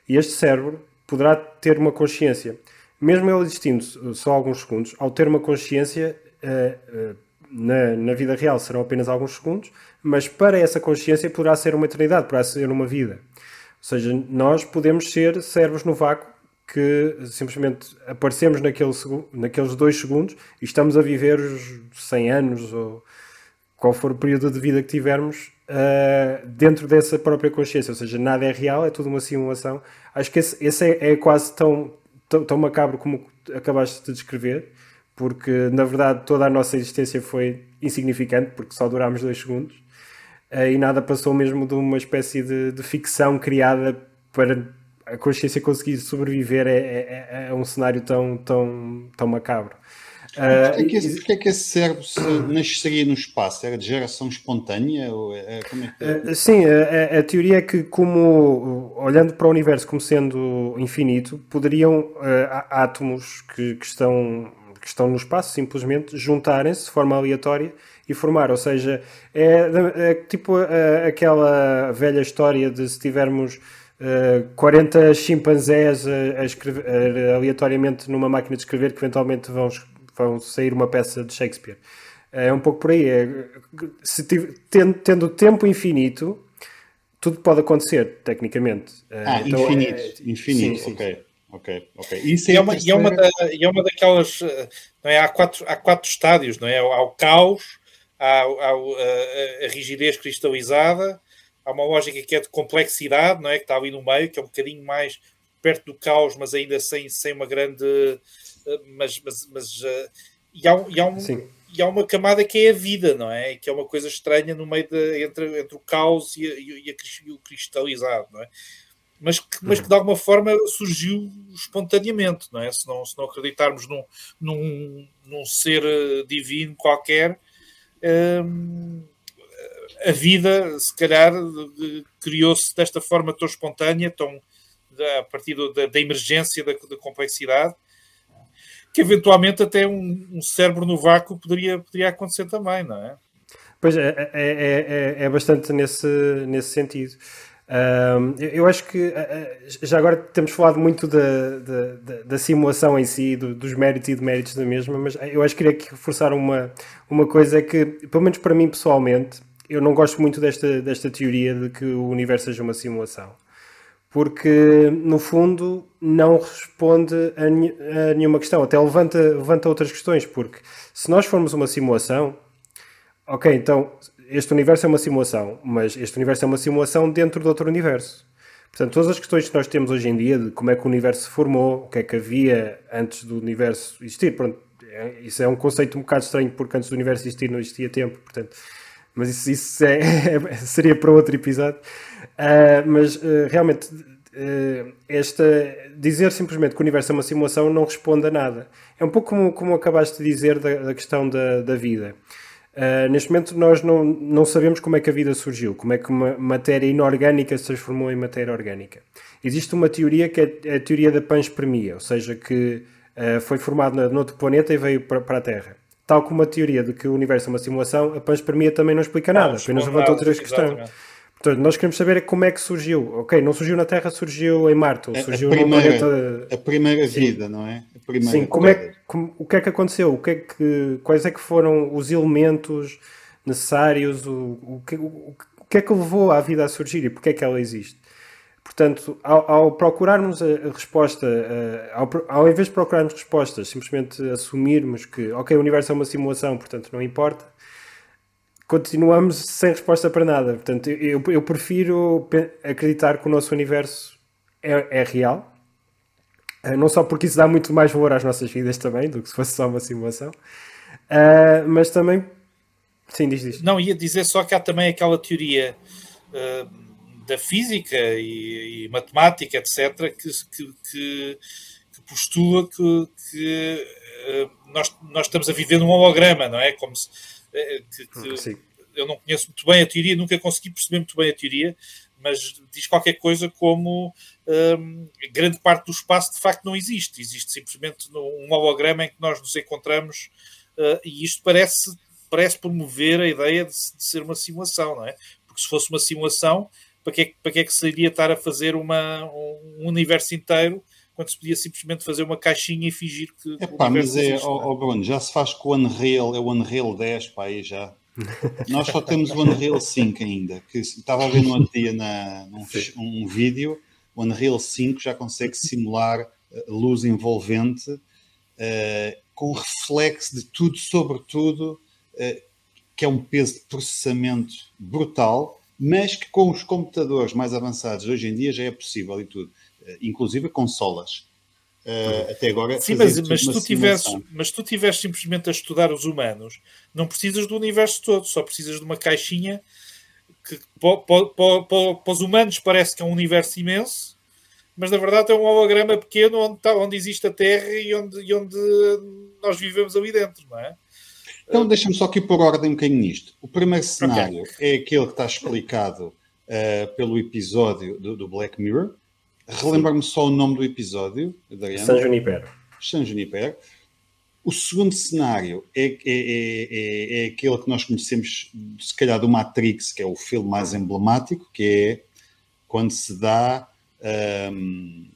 B: E este cérebro poderá ter uma consciência. Mesmo ele existindo só alguns segundos, ao ter uma consciência, uh, uh, na, na vida real serão apenas alguns segundos, mas para essa consciência poderá ser uma eternidade, poderá ser uma vida. Seja, nós podemos ser cérebros no vácuo que simplesmente aparecemos naquele, naqueles dois segundos e estamos a viver os 100 anos ou qual for o período de vida que tivermos uh, dentro dessa própria consciência. Ou seja, nada é real, é tudo uma simulação. Acho que esse, esse é, é, quase tão, tão, tão macabro como acabaste de descrever, porque na verdade toda a nossa existência foi insignificante, porque só durámos dois segundos. Uh, e nada passou mesmo de uma espécie de, de ficção criada para a consciência conseguir sobreviver é, é, é, um cenário tão, tão, tão macabro.
A: Uh, Porquê, é que esse, é que esse cérebro nasceria no espaço? Era de geração espontânea? Ou é, como é que...
B: Uh, sim, a, a, teoria é que, como olhando para o universo como sendo infinito, poderiam uh, átomos que, que, estão, que estão no espaço simplesmente juntarem-se de forma aleatória e formar. Ou seja, é, é tipo aquela velha história de se tivermos uh, eh, 40 chimpanzés a, a escrever a, aleatoriamente numa máquina de escrever que eventualmente vão, vão sair uma peça de Shakespeare. É um pouco por aí. É, se tive, tendo, tendo tempo infinito, tudo pode acontecer, tecnicamente.
A: Eh, ah, então, infinito, é, infinito, sim, ok. Sim. Ok, ok.
C: Isso é é uma, e, é uma da, e é uma daquelas. Eh, não é? há, quatro, há quatro estádios, não é? Há o caos, há, há a, a, rigidez cristalizada, há uma lógica que é de complexidade, não é? Que está ali no meio, que é um bocadinho mais perto do caos, mas ainda sem, sem uma grande. Eh, mas, mas, mas e, há, e, há um, e há uma camada que é a vida, não é? Que é uma coisa estranha no meio de, entre, entre o caos e, e, e o cristalizado, não é? Mas que, mas que de alguma forma surgiu espontaneamente, não é? Se não, se não acreditarmos num, num, num ser eh, divino qualquer. A vida, se calhar, criou-se desta forma tão espontânea, tão a partir da, da emergência da, da, complexidade, que eventualmente até um, um, cérebro no vácuo poderia, poderia acontecer também, não é?
B: Pois é, é, é, é, é bastante nesse, nesse sentido. Eu acho que já agora temos falado muito da, da, da simulação em si, do, dos méritos e deméritos da mesma, mas eu acho que queria reforçar uma, uma coisa que, pelo menos para mim pessoalmente, eu não gosto muito desta, desta teoria de que o universo seja uma simulação. Porque, no fundo, não responde a, a nenhuma questão. Até levanta, levanta outras questões. Porque se nós formos uma simulação, ok, então este universo é uma simulação, mas este universo é uma simulação dentro de outro universo. Portanto, todas as questões que nós temos hoje em dia de como é que o universo se formou, o que é que havia antes do universo existir, pronto, é, isso é um conceito um bocado estranho porque antes do universo existir não existia tempo, portanto, mas isso, isso é, *laughs* seria para outro episódio. Uh, mas uh, realmente, uh, esta, dizer simplesmente que o universo é uma simulação não responde a nada. É um pouco como, como acabaste de dizer da, da questão da, da vida. Neste momento, nós não, não sabemos como é que a vida surgiu, como é que uma matéria inorgânica se transformou em matéria orgânica. Existe uma teoria que é a teoria da panspermia, ou seja, que foi formado noutro planeta e veio para, para a Terra tal como a teoria de que o universo é uma simulação, a panspermia também não explica nada, não, apenas levanta outras questões. Portanto, nós queremos saber como é que surgiu. Ok, não surgiu na Terra, surgiu em Marte, surgiu
A: a primeira, planeta... A primeira vida, não é? primeira
B: Sim, como é, como, o que é que aconteceu? O que é que, quais é que foram os elementos necessários? O, o, que, o, o que é que levou a vida a surgir e porque é que ela existe? Portanto, ao, ao procurarmos a, a resposta, uh, ao, ao, invés de procurarmos respostas, simplesmente assumirmos que, ok, o universo é uma simulação, portanto não importa, continuamos sem resposta para nada. Portanto, eu, eu prefiro acreditar que o nosso universo é, é real, uh, não só porque isso dá muito mais valor às nossas vidas também, do que se fosse só uma simulação, uh, mas também. Sim, diz isto.
C: Não, ia dizer só que há também aquela teoria da física e, e matemática, etc., que, que, que, que postula que, que uh, nós, nós estamos a viver num holograma, não é? Como se, uh, que, eu não conheço muito bem a teoria, nunca consegui perceber muito bem a teoria, mas diz qualquer coisa como um, grande parte do espaço de facto não existe, existe simplesmente um holograma em que nós nos encontramos uh, e isto parece, parece promover a ideia de, de, ser uma simulação, não é? Porque se fosse uma simulação, para que, é, para que é que seria estar a fazer uma, um universo inteiro quando se podia simplesmente fazer uma caixinha e fingir que.
A: Epá, mas é, oh, oh Bruno, já se faz com o Unreal, é o Unreal 10, pá, aí já. *laughs* Nós só temos o Unreal 5 ainda, que estava a ver no outro dia na, num, um vídeo, o Unreal 5 já consegue simular eh, luz envolvente uh, com reflexo de tudo sobre tudo, uh, que é um peso de processamento brutal mas que com os computadores mais avançados hoje em dia já é possível e tudo, inclusive consolas. Uh, até agora.
C: Sim, mas, mas, tu tivesses, mas tu tivesses simplesmente a estudar os humanos, não precisas do universo todo, só precisas de uma caixinha que para os humanos parece que é um universo imenso, mas na verdade é um holograma pequeno onde, tá, onde existe a Terra e onde, e onde nós vivemos ali dentro, não é?
A: Então deixa-me só aqui pôr ordem um bocadinho nisto. O primeiro cenário okay. é aquele que está explicado uh, pelo episódio do, do Black Mirror. Relembra-me só o nome do episódio,
B: Adriano. San Junipero.
A: San Junipero. O segundo cenário é, é, é, é, aquele que nós conhecemos, se calhar, do Matrix, que é o filme mais emblemático, que é quando se dá. Um,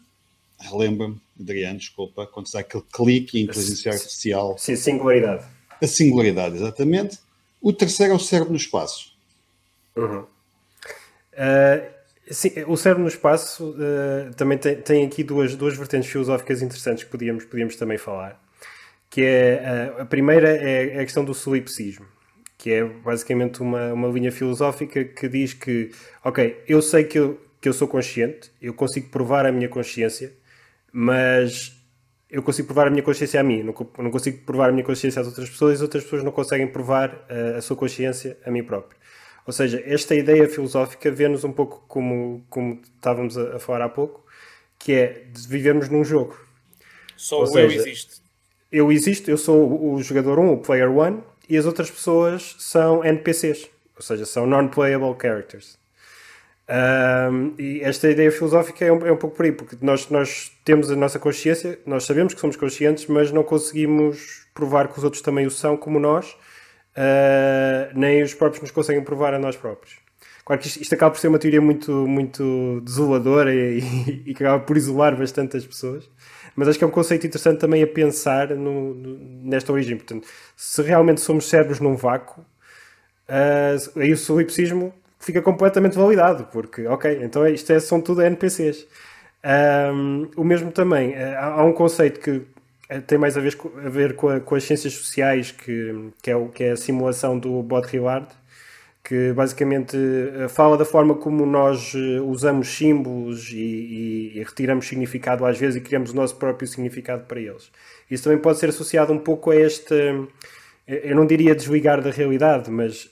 A: Relembra-me, Adriano, desculpa, quando se dá aquele clique em inteligência artificial.
B: Sim, singularidade
A: a singularidade, exatamente. O terceiro é o cérebro no espaço.
B: Uhum. Uh, sim, o cérebro no espaço uh, também tem, tem, aqui duas, duas vertentes filosóficas interessantes que podíamos, podíamos também falar. Que é, uh, a primeira é, é a questão do solipsismo, que é basicamente uma, uma linha filosófica que diz que, ok, eu sei que eu, que eu sou consciente, eu consigo provar a minha consciência, mas eu consigo provar a minha consciência a mim, não, não consigo provar a minha consciência às outras pessoas e as outras pessoas não conseguem provar uh, a sua consciência a mim próprio. Ou seja, esta ideia filosófica vê-nos um pouco como, como estávamos a, a, falar há pouco, que é de vivermos num jogo.
C: Só Ou o seja, eu existe.
B: Eu existo, eu sou o, jogador 1, o player 1, e as outras pessoas são NPCs, ou seja, são non-playable characters. Um, e esta ideia filosófica é um, é um pouco por aí, porque nós, nós temos a nossa consciência, nós sabemos que somos conscientes, mas não conseguimos provar que os outros também o são como nós, uh, nem os próprios nos conseguem provar a nós próprios. Claro que isto, isto acaba por ser uma teoria muito, muito desoladora e, e, *laughs* e, que acaba por isolar bastante as pessoas, mas acho que é um conceito interessante também a pensar no, no, nesta origem. Portanto, se realmente somos cérebros num vácuo, uh, aí o solipsismo fica completamente validado, porque, ok, então isto é, são tudo NPCs. Um, o mesmo também, há um conceito que tem mais a ver, a ver com, a, com, as ciências sociais, que, que, é que é a simulação do Baudrillard, que basicamente eh, fala da forma como nós usamos símbolos e, e, e, retiramos significado às vezes e criamos o nosso próprio significado para eles. Isso também pode ser associado um pouco a este, eu não diria desligar da realidade, mas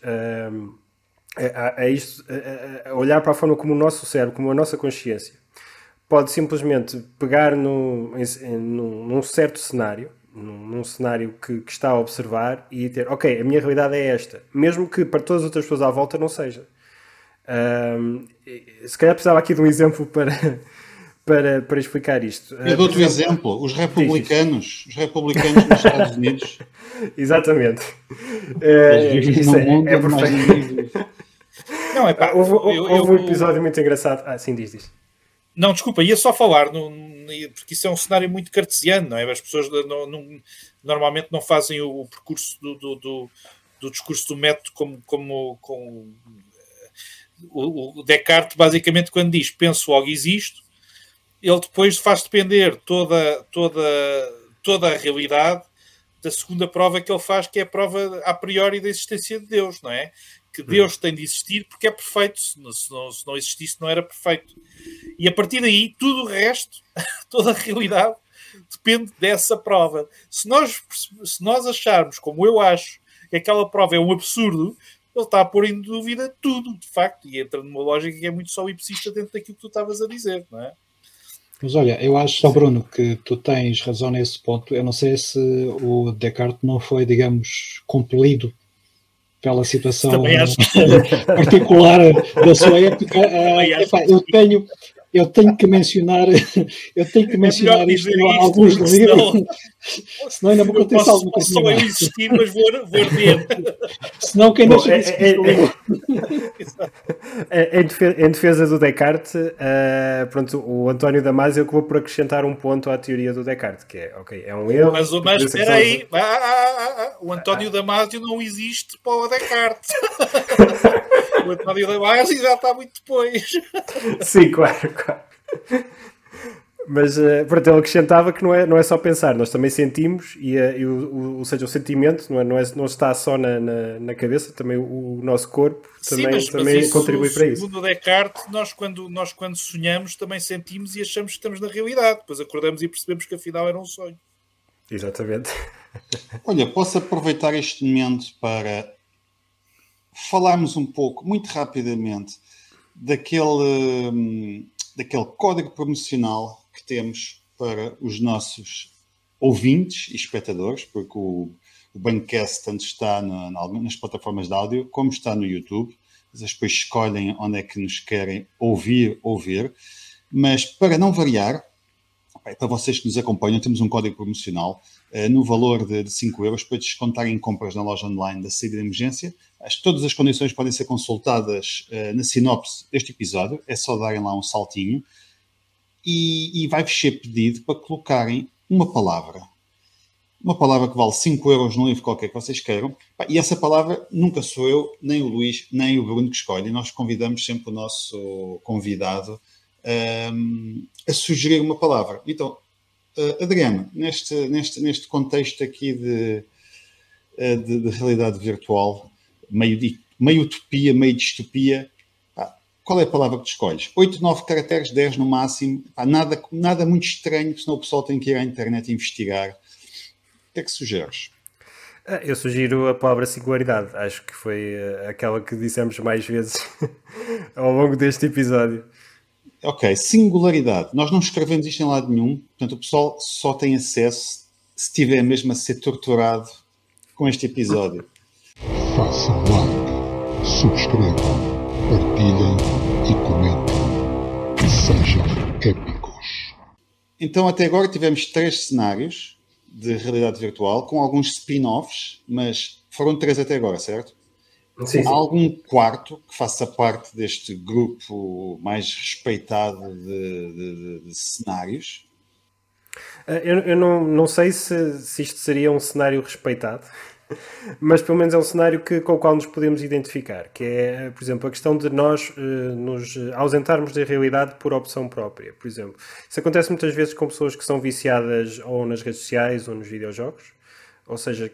B: a, a, isto, a, a, olhar para a forma como o nosso cérebro, como a nossa consciência, pode simplesmente pegar no, em, num, num certo cenário, num, num cenário que, que, está a observar e ter, ok, a minha realidade é esta, mesmo que para todas as outras pessoas à volta não seja. Um, se calhar precisava aqui de um exemplo *laughs* para, para, para explicar isto.
A: Eu dou-te um exemplo, os republicanos, os republicanos nos Estados Unidos. *laughs*
B: Exatamente. É, isso é, é perfeito. Não, é pá, houve, eu, houve eu, um episódio muito engraçado. Ah, sim, diz, diz.
C: Não, desculpa, ia só falar, no, porque isso é um cenário muito cartesiano, não é? As pessoas normalmente não fazem o, percurso do, do, do, do, discurso do método como, como, como o, o Descartes, basicamente, quando diz penso, logo existo, ele depois faz depender toda, toda, toda a realidade da segunda prova que ele faz, que é a prova a priori da existência de Deus, não é? Que Deus tem de existir porque é perfeito, se não, se não existisse não era perfeito. E a partir daí, tudo o resto, *laughs* toda a realidade, depende dessa prova. Se nós, se nós acharmos, como eu acho, que aquela prova é um absurdo, ele está a pôr em dúvida tudo, de facto, e entra numa lógica que é muito só solipsista dentro daquilo que tu estavas a dizer, não é?
D: Mas olha, eu acho, só Bruno, que tu tens razão nesse ponto. Eu não sei se o Descartes não foi, digamos, compelido pela situação *laughs* particular da sua época. Uh, eu tenho, eu tenho que mencionar, *laughs* eu tenho que é mencionar é isto em alguns livros, senão, *laughs* senão ainda vou acontecer alguma
C: coisa. Só eu existir, mas vou, vou arder. *laughs*
D: senão quem deixa é, é,
B: é, é, em defesa do Descartes, uh, pronto, o António Damasio acabou por acrescentar um ponto à teoria do Descartes, que é, ok, é um erro.
C: Mas, mas espera aí, ah, ah, ah, o António Damasio não existe para o Descartes. O António Damasio já está muito depois.
B: Sim, claro, claro. Mas, uh, pronto, ele acrescentava que não é, não é só pensar, nós também sentimos, e, uh, e o, o, ou seja, o sentimento não, é, não, é, não está só na, na, na cabeça, também o, o, nosso corpo também, Sim, mas, também mas isso, contribui para isso.
C: Segundo Descartes, nós quando, nós quando sonhamos também sentimos e achamos que estamos na realidade, depois acordamos e percebemos que afinal era um sonho.
B: Exatamente.
A: Olha, posso aproveitar este momento para falarmos um pouco, muito rapidamente, daquele, hum, daquele código promocional que temos para os nossos ouvintes e espectadores, porque o, o Bancast tanto está na, nas plataformas de áudio como está no YouTube. Eles depois escolhem onde é que nos querem ouvir ou ver. Mas para não variar, para vocês que nos acompanham, temos um código promocional uh, no valor de, de 5 euros para descontarem compras na loja online da saída de emergência. As, todas as condições podem ser consultadas uh, na sinopse deste episódio, é só darem lá um saltinho e, e vai-vos ser pedido para colocarem uma palavra. Uma palavra que vale 5 euros num livro qualquer que vocês queiram. E essa palavra nunca sou eu, nem o Luís, nem o Bruno que escolhem. Nós convidamos sempre o nosso convidado um, a sugerir uma palavra. Então, uh, Adriana, neste, neste, neste contexto aqui de, uh, de, de, realidade virtual, meio, de, meio utopia, meio distopia, pá, qual é a palavra que escolhes? 8, 9 caracteres, 10 no máximo, pá, nada, nada muito estranho, senão o pessoal tem que ir à internet investigar. O que é que sugeres?
B: Ah, eu sugiro a palavra singularidade. Acho que foi uh, aquela que dissemos mais vezes *laughs* ao longo deste episódio.
A: Ok, singularidade. Nós não escrevemos isto em lado nenhum, portanto o pessoal só tem acesso se estiver mesmo a ser torturado com este episódio.
E: Façam like, subscrevam, partilhem e comentem. E sejam épicos.
A: Então até agora tivemos três cenários de realidade virtual com alguns spin-offs, mas foram três até agora, certo? Sim, sim. Há algum quarto que faça parte deste grupo mais respeitado de, de, de cenários?
B: Eh, eu, eu, não, não sei se, se isto seria um cenário respeitado, *laughs* mas pelo menos é um cenário que, com o qual nos podemos identificar, que é, por exemplo, a questão de nós uh, nos ausentarmos da realidade por opção própria, por exemplo. Isso acontece muitas vezes com pessoas que são viciadas ou nas redes sociais ou nos videojogos, ou seja,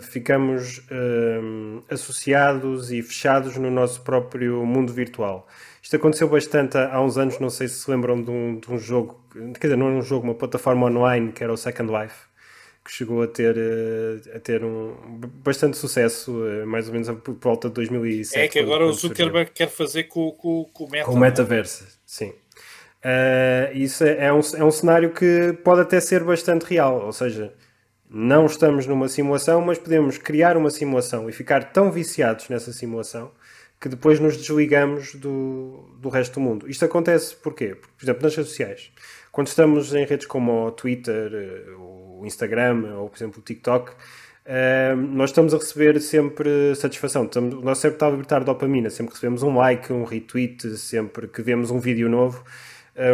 B: ficamos uh, associados e fechados no nosso próprio mundo virtual. Isto aconteceu bastante há uns anos, não sei se se lembram de um, de um jogo, quer dizer, não era um jogo, uma plataforma online que era o Second Life, que chegou a ter, uh, a ter um bastante sucesso, uh, mais ou menos por volta de 2007.
C: É que agora o Zuckerberg quer fazer com, com, com o Meta.
B: Com o Metaverse, sim. Uh, isso é, é, um, é um cenário que pode até ser bastante real, ou seja, não estamos numa simulação, mas podemos criar uma simulação e ficar tão viciados nessa simulação que depois nos desligamos do, do resto do mundo. Isto acontece porquê? Por exemplo, nas redes sociais. Quando estamos em redes como o Twitter, eh, o Instagram ou, por exemplo, o TikTok, Uh, nós estamos a receber sempre satisfação. Estamos, o nosso cérebro está a libertar dopamina. Sempre que recebemos um like, um retweet, sempre que vemos um vídeo novo,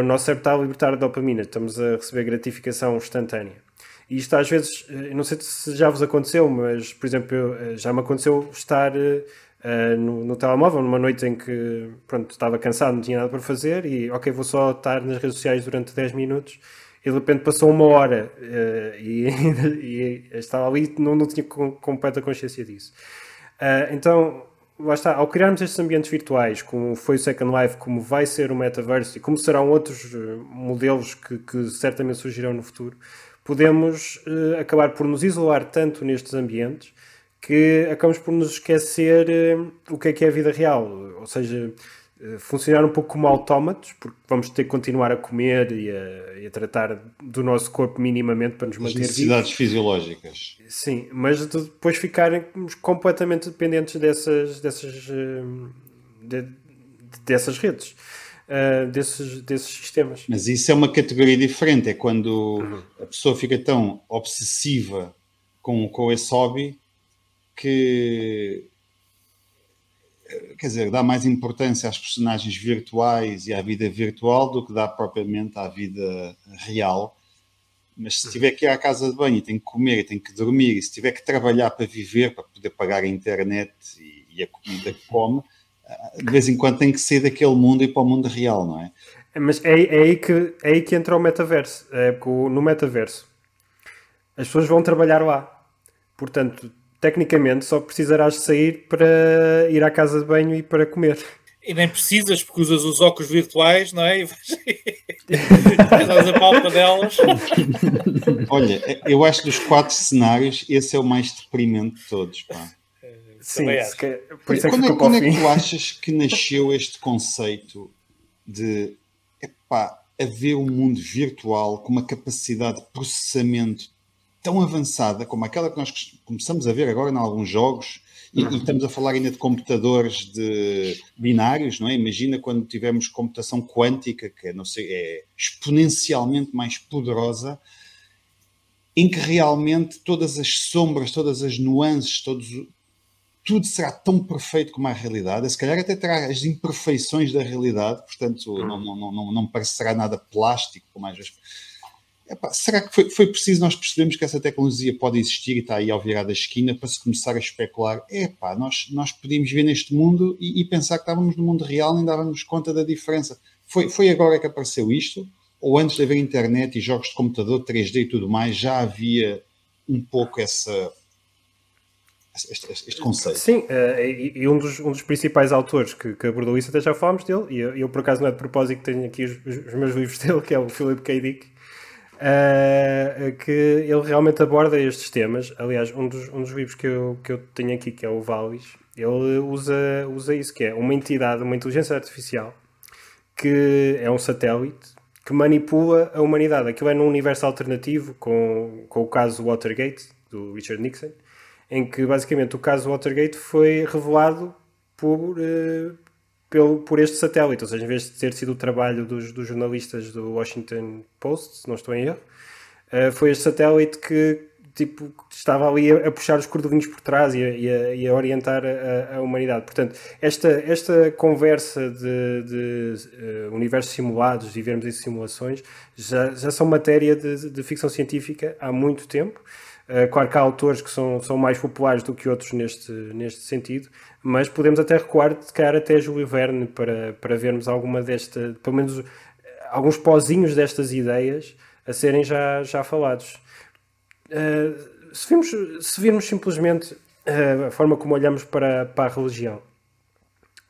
B: o nosso cérebro está a libertar dopamina, estamos a receber gratificação instantânea. E isto às vezes, eu não sei se já vos aconteceu, mas por exemplo, eu, já me aconteceu estar uh, no, no, telemóvel numa noite em que pronto, estava cansado, não tinha nada para fazer e ok, vou só estar nas redes sociais durante 10 minutos e de repente passou uma hora uh, e, *laughs* e, estava ali e não, não tinha com, completa consciência disso. Uh, então, lá está, ao criarmos estes ambientes virtuais, como foi o Second Life, como vai ser o Metaverse e como serão outros modelos que, que certamente surgirão no futuro, podemos uh, acabar por nos isolar tanto nestes ambientes que acabamos por nos esquecer uh, o que é que é a vida real. Ou seja, uh, funcionar um pouco como autómatos, porque vamos ter que continuar a comer e a, e a tratar do nosso corpo minimamente para nos
A: As
B: manter
A: necessidades
B: vivos.
A: fisiológicas.
B: Sim, mas depois ficarmos completamente dependentes dessas, dessas, de, dessas redes uh, desses, desses sistemas.
A: Mas isso é uma categoria diferente, é quando uhum. a pessoa fica tão obsessiva com, com esse hobby que quer dizer, dá mais importância às personagens virtuais e à vida virtual do que dá propriamente à vida real. Mas se tiver que ir à casa de banho e tem que comer e tem que dormir, e se tiver que trabalhar para viver, para poder pagar a internet e, e a comida que come, de vez em quando tem que sair daquele mundo e ir para o mundo real, não é?
B: Mas é, é, aí, que, é aí que entra o metaverso. É porque no metaverso as pessoas vão trabalhar lá. Portanto, tecnicamente só precisarás de sair para ir à casa de banho e para comer.
C: E nem precisas porque usas os óculos virtuais, não é? E vais *laughs* a palpa delas.
A: Olha, eu acho que dos quatro cenários, esse é o mais deprimente de todos, pá.
B: Sim, que, por isso
A: é quando, é, quando é que tu achas que nasceu este conceito de epá, haver um mundo virtual com uma capacidade de processamento tão avançada como aquela que nós começamos a ver agora em alguns jogos e, e, estamos a falar ainda de computadores de binários, não é? Imagina quando tivermos computação quântica, que é, não sei, é exponencialmente mais poderosa, em que realmente todas as sombras, todas as nuances, todos, tudo será tão perfeito como a realidade, se calhar até terá as imperfeições da realidade, portanto hum. não, não, não, não parecerá nada plástico, como às vezes. Epá, será que foi, foi preciso nós percebermos que essa tecnologia pode existir e está aí ao virar da esquina para se começar a especular? Epá, nós, nós podíamos ver neste mundo e, e pensar que estávamos no mundo real e nem dávamos conta da diferença. Foi, foi agora que apareceu isto? Ou antes de haver internet e jogos de computador, 3D e tudo mais, já havia um pouco essa, este, este, conceito.
B: Sim, uh, e, e, um, dos, um dos principais autores que, que, abordou isso, até já falámos dele, e eu, eu, por acaso não é de propósito que tenho aqui os, os meus livros *laughs* dele, que é o Philip K. Dick, uh, que ele realmente aborda estes temas. Aliás, um dos, um dos livros que eu, que eu tenho aqui, que é o Valis, ele usa, usa isso, que é uma entidade, uma inteligência artificial, que é um satélite, que manipula a humanidade. Aquilo é num universo alternativo, com, com o caso Watergate, do Richard Nixon, em que basicamente o caso Watergate foi revelado por, uh, pelo, por este satélite, ou seja, em vez de ter sido o trabalho dos, dos jornalistas do Washington Post, se não estou em erro, uh, foi este satélite que tipo, estava ali a, a puxar os cordovinhos por trás e a, e a, e a orientar a, humanidade. Portanto, esta, esta conversa de, de uh, universos simulados, vivermos em simulações, já, já são matéria de, de ficção científica há muito tempo. Uh, claro que há autores que são, são mais populares do que outros neste, neste sentido, mas podemos até recuar de cara até Júlio Verne para, para vermos alguma desta, pelo menos alguns pozinhos destas ideias a serem já, já falados. Uh, se, virmos, se virmos simplesmente uh, a forma como olhamos para, para a religião,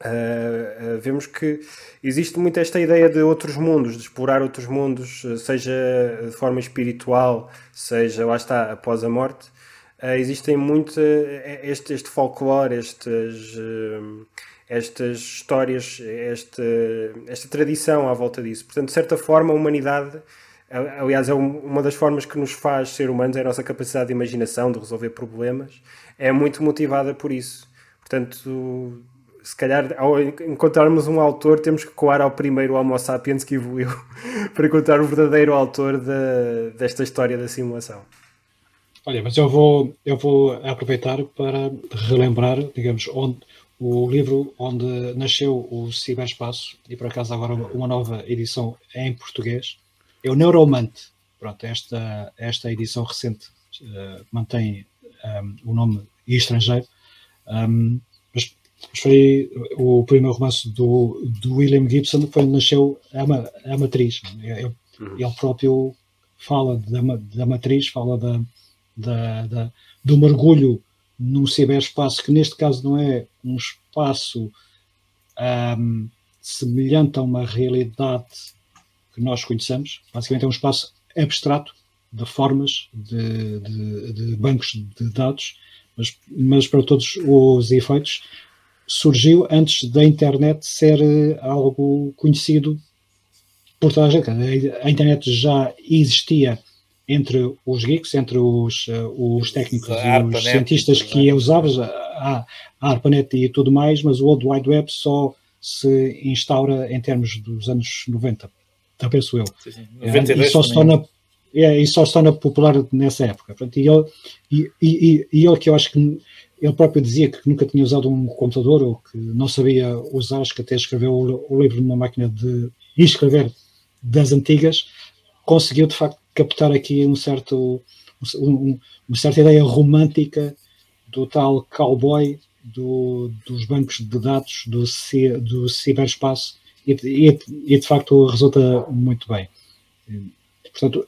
B: Uh, vemos que existe muito esta ideia de outros mundos, de explorar outros mundos, seja de forma espiritual, seja lá está após a morte. Uh, existem muito este, este folclore, estas, estas histórias, esta, esta tradição à volta disso. Portanto, de certa forma, a humanidade, aliás, é uma das formas que nos faz ser humanos, é a nossa capacidade de imaginação, de resolver problemas, é muito motivada por isso. Portanto, se calhar ao encontrarmos um autor temos que coar ao primeiro Homo sapiens que evoluiu *laughs* para encontrar o verdadeiro autor de, desta história da simulação.
D: Olha, mas eu vou, eu vou aproveitar para relembrar, digamos, onde, o livro onde nasceu o ciberespaço, e por acaso agora uma nova edição em português, é o Neuromante. Pronto, esta, esta edição recente uh, mantém um, o nome estrangeiro, um, mas, foi o primeiro romance do, do William Gibson, foi onde nasceu a, a Matriz. Ele, uhum. ele próprio fala da, da Matriz, fala da, da, da do mergulho num ciberespaço que neste caso não é um espaço um, semelhante a uma realidade que nós conhecemos, basicamente é um espaço abstrato de formas de, de, de bancos de dados, mas, mas, para todos os efeitos surgiu antes da internet ser eh, algo conhecido por toda a gente. A internet já existia entre os geeks, entre os, uh, os técnicos a e os cientistas que a usavam, a, a ARPANET e tudo mais, mas o World Wide Web só se instaura em termos dos anos 90, então penso eu. Sim, sim. É, e, só se torna, é, e só se torna popular nessa época. Portanto, e, ele, e, e, e ele que eu acho que ele próprio dizia que nunca tinha usado um computador ou que não sabia acho que até escreveu o, o livro numa máquina de escrever das antigas, conseguiu de facto captar aqui um certo, um, uma certa ideia romântica do tal cowboy do, dos bancos de dados do, do ciberespaço e, e, e, de facto resulta muito bem. Portanto,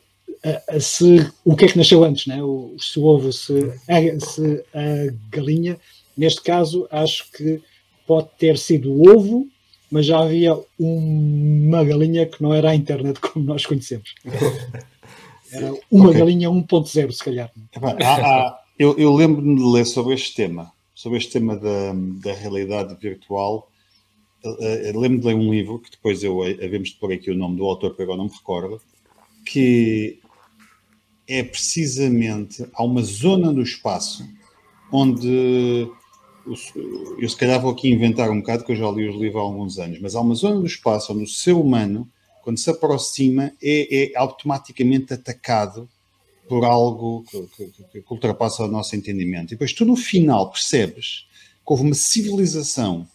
D: se, o que é que nasceu antes, né? o, se o ovo, se a, se a galinha, neste caso acho que pode ter sido o ovo, mas já havia uma galinha que não era a internet como nós conhecemos. *laughs* Era uma okay. galinha 1.0, se calhar.
A: há, há, eu, eu lembro-me de ler sobre este tema, sobre este tema da, da realidade virtual. Lembro-me de ler um livro, que depois eu havemos de pôr aqui o nome do autor, que agora não me recordo, que é precisamente, há uma zona do espaço onde, eu se calhar vou aqui inventar um bocado, que eu já li os livros há alguns anos, mas há uma zona do espaço onde o ser humano quando se aproxima, é, é automaticamente atacado por algo que, que, que, ultrapassa o nosso entendimento. E depois tu, no final, percebes que houve uma civilização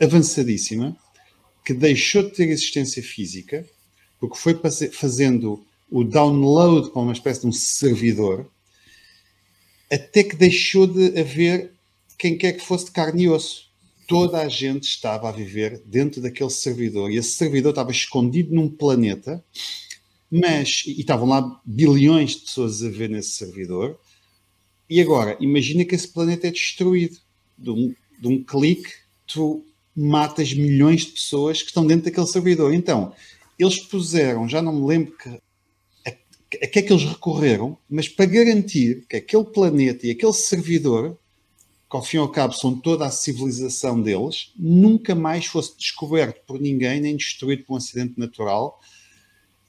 A: avançadíssima que deixou de ter existência física, porque foi fazendo o download com uma espécie de um servidor, até que deixou de haver quem quer que fosse de carne e osso toda a gente estava a viver dentro daquele servidor e esse servidor estava escondido num planeta, mas e estavam lá bilhões de pessoas a ver nesse servidor. E agora, imagina que esse planeta é destruído. De um, de um clique, tu matas milhões de pessoas que estão dentro daquele servidor. Então, eles puseram, já não me lembro que, a, que é que eles recorreram, mas para garantir que aquele planeta e aquele servidor que ao fim e ao cabo são toda a civilização deles, nunca mais fosse descoberto por ninguém, nem destruído por um acidente natural,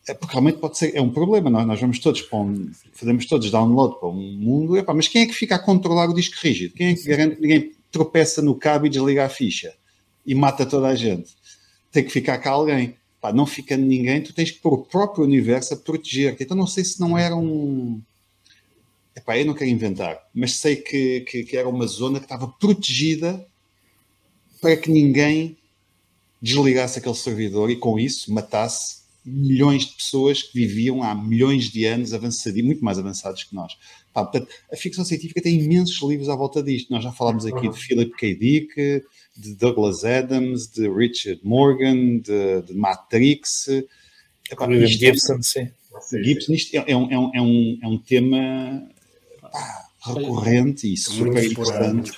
A: é, porque realmente pode ser, é um problema, nós, nós vamos todos para um, fazemos todos download para um mundo, epá, mas quem é que fica a controlar o disco rígido? Quem é que garante que ninguém tropeça no cabo e desliga a ficha e mata toda a gente? Tem que ficar cá alguém. Epá, não ficando ninguém, tu tens que pôr o próprio universo a proteger-te. Então não sei se não era um Epá, eu não quero inventar, mas sei que, que, que, era uma zona que estava protegida para que ninguém desligasse aquele servidor e com isso matasse milhões de pessoas que viviam há milhões de anos avançados, muito mais avançados que nós. Pá, a ficção científica tem imensos livros à volta disto. Nós já falámos aqui de Philip K. Dick, de Douglas Adams, de Richard Morgan, de, de Matrix.
C: Epá, Gibson, sim.
A: Gibson, isto é, é, um, é, um, é, um, é um tema pá, recorrente e super importante.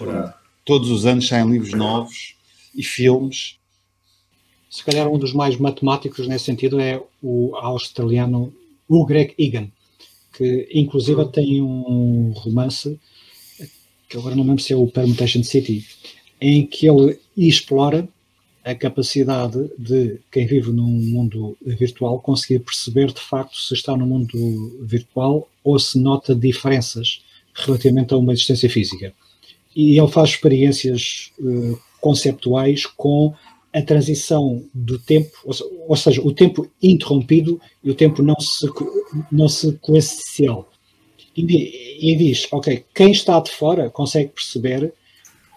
A: Todos os anos saem livros novos e filmes.
D: Se calhar um dos mais matemáticos nesse sentido é o australiano Greg Egan, que inclusive uhum. tem um romance que agora não lembro se é o Permutation City, em que ele explora a capacidade de quem vive num mundo virtual conseguir perceber de facto se está no mundo virtual ou se nota diferenças relativamente a uma existência física. E ele faz experiências uh, conceptuais com a transição do tempo, ou, seja, o tempo interrompido e o tempo não, se, não sequencial. E, e diz, ok, quem está de fora consegue perceber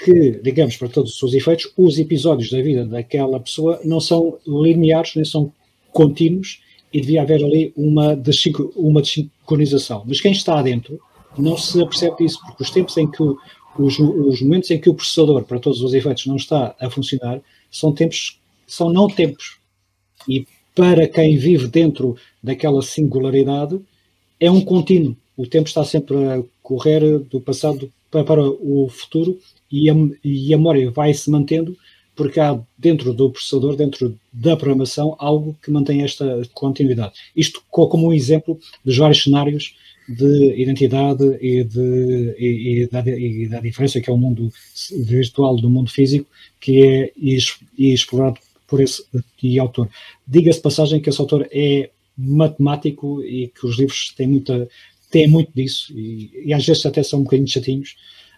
D: que, digamos, para todos os seus efeitos, os episódios da vida daquela pessoa não são lineares, nem são contínuos, e devia haver ali uma, desincro, uma desincronização. Mas quem está dentro não se apercebe disso, porque os tempos em que os, os momentos em que o processador, para todos os efeitos, não está a funcionar, são tempos, são não tempos. E para quem vive dentro daquela singularidade, é um contínuo. O tempo está sempre a correr do passado para, o futuro e a, e a memória vai se mantendo porque há dentro do processador, dentro da programação, algo que mantém esta continuidade. Isto como um exemplo dos vários cenários de identidade e, de, e, e, da, e da, diferença que é o mundo virtual do mundo físico, que é explorado por esse autor. Diga-se passagem que esse autor é matemático e que os livros têm, muita, têm muito disso, e, e às vezes até são um bocadinho chatinhos,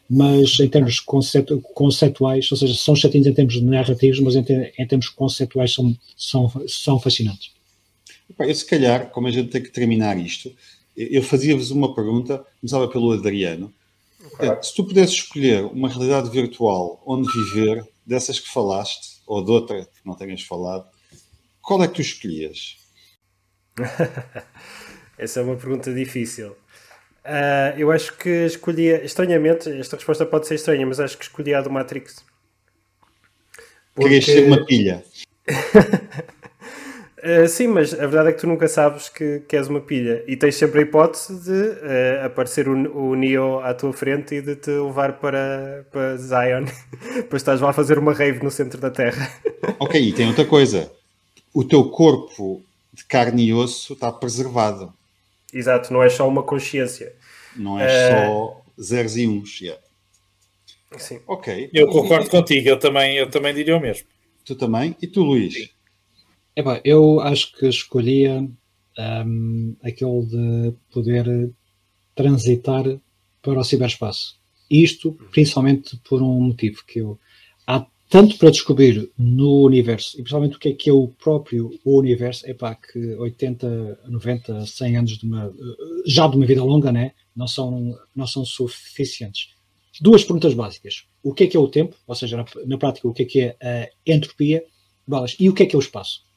D: mas em termos conceituais, ou seja, são chatinhos em termos narrativos, mas em, em termos conceituais são, são, são fascinantes.
A: Eu, se calhar, como a gente tem que terminar isto, eu fazia-vos uma pergunta, começava pelo Adriano. É, se tu pudesses escolher uma realidade virtual onde viver, dessas que falaste, ou de outra que não tenhas falado, qual é que tu escolhias? *laughs*
B: Essa é uma pergunta difícil. Uh, eu acho que escolhia, estranhamente, esta resposta pode ser estranha, mas acho que escolhi a do Matrix.
A: Porque... Querias ser uma pilha. *laughs*
B: uh, sim, mas a verdade é que tu nunca sabes que, que és uma pilha e tens sempre a hipótese de uh, aparecer o, o Neo à tua frente e de te levar para, para Zion, *laughs* depois estás lá a fazer uma rave no centro da Terra. *laughs*
A: ok, e tem outra coisa: o teu corpo de carne e osso está preservado.
B: Exato, não é só uma consciência.
A: Não é uh... só zeros e uns. Yeah.
B: Sim.
A: Ok.
C: Eu concordo contigo, eu também, eu também diria o mesmo.
A: Tu também? E tu, Luís?
D: Epá, eu acho que escolhia um, aquele de poder transitar para o ciberespaço. Isto principalmente por um motivo que eu há tanto para descobrir no universo, e principalmente o que é que é o próprio universo, é pá, que 80, 90, 100 anos de uma, já de uma vida longa, né, não são, não são suficientes. Duas perguntas básicas. O que é que é o tempo? Ou seja, na, na prática, o que é que é a entropia? Balas. E o que é que é o espaço?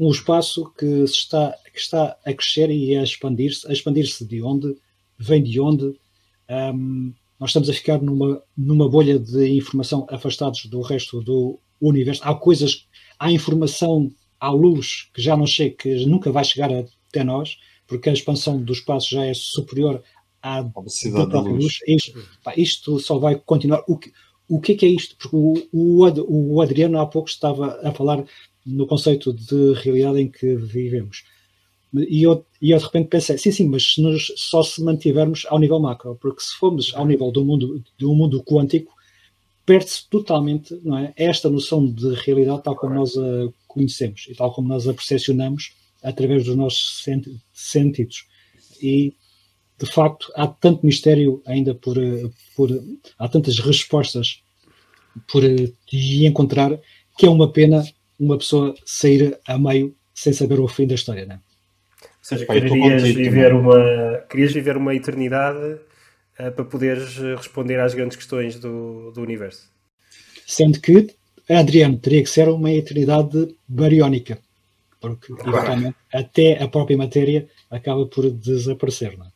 D: Um espaço que está, que está a crescer e a expandir-se. A expandir-se de onde? Vem de onde? Um, nós estamos a ficar numa, numa bolha de informação afastados do resto do universo. Há coisas, há informação, há luz que já não chega, que nunca vai chegar até nós, porque a expansão do espaço já é superior à
A: da própria luz. luz.
D: Isto, pá, isto, só vai continuar. O que, o que é, que é isto? Porque o, o Adriano há pouco estava a falar no conceito de realidade em que vivemos. E eu, e eu de repente pensei, sim, sim, mas se nos, só se mantivermos ao nível macro, porque se formos ao nível do mundo, do mundo quântico, perde-se totalmente não é, esta noção de realidade tal como nós a conhecemos e tal como nós a percepcionamos através dos nossos sentidos. E, de facto, há tanto mistério ainda por, por há tantas respostas por encontrar que é uma pena uma pessoa sair a meio sem saber o fim da história, não é?
B: Ou seja, querias viver, uma, querias viver uma eternidade uh, para poderes responder às grandes questões do, do universo.
D: Sendo que, Adriano, teria que ser uma eternidade bariónica, porque eventualmente até a própria matéria acaba por desaparecer. Não é?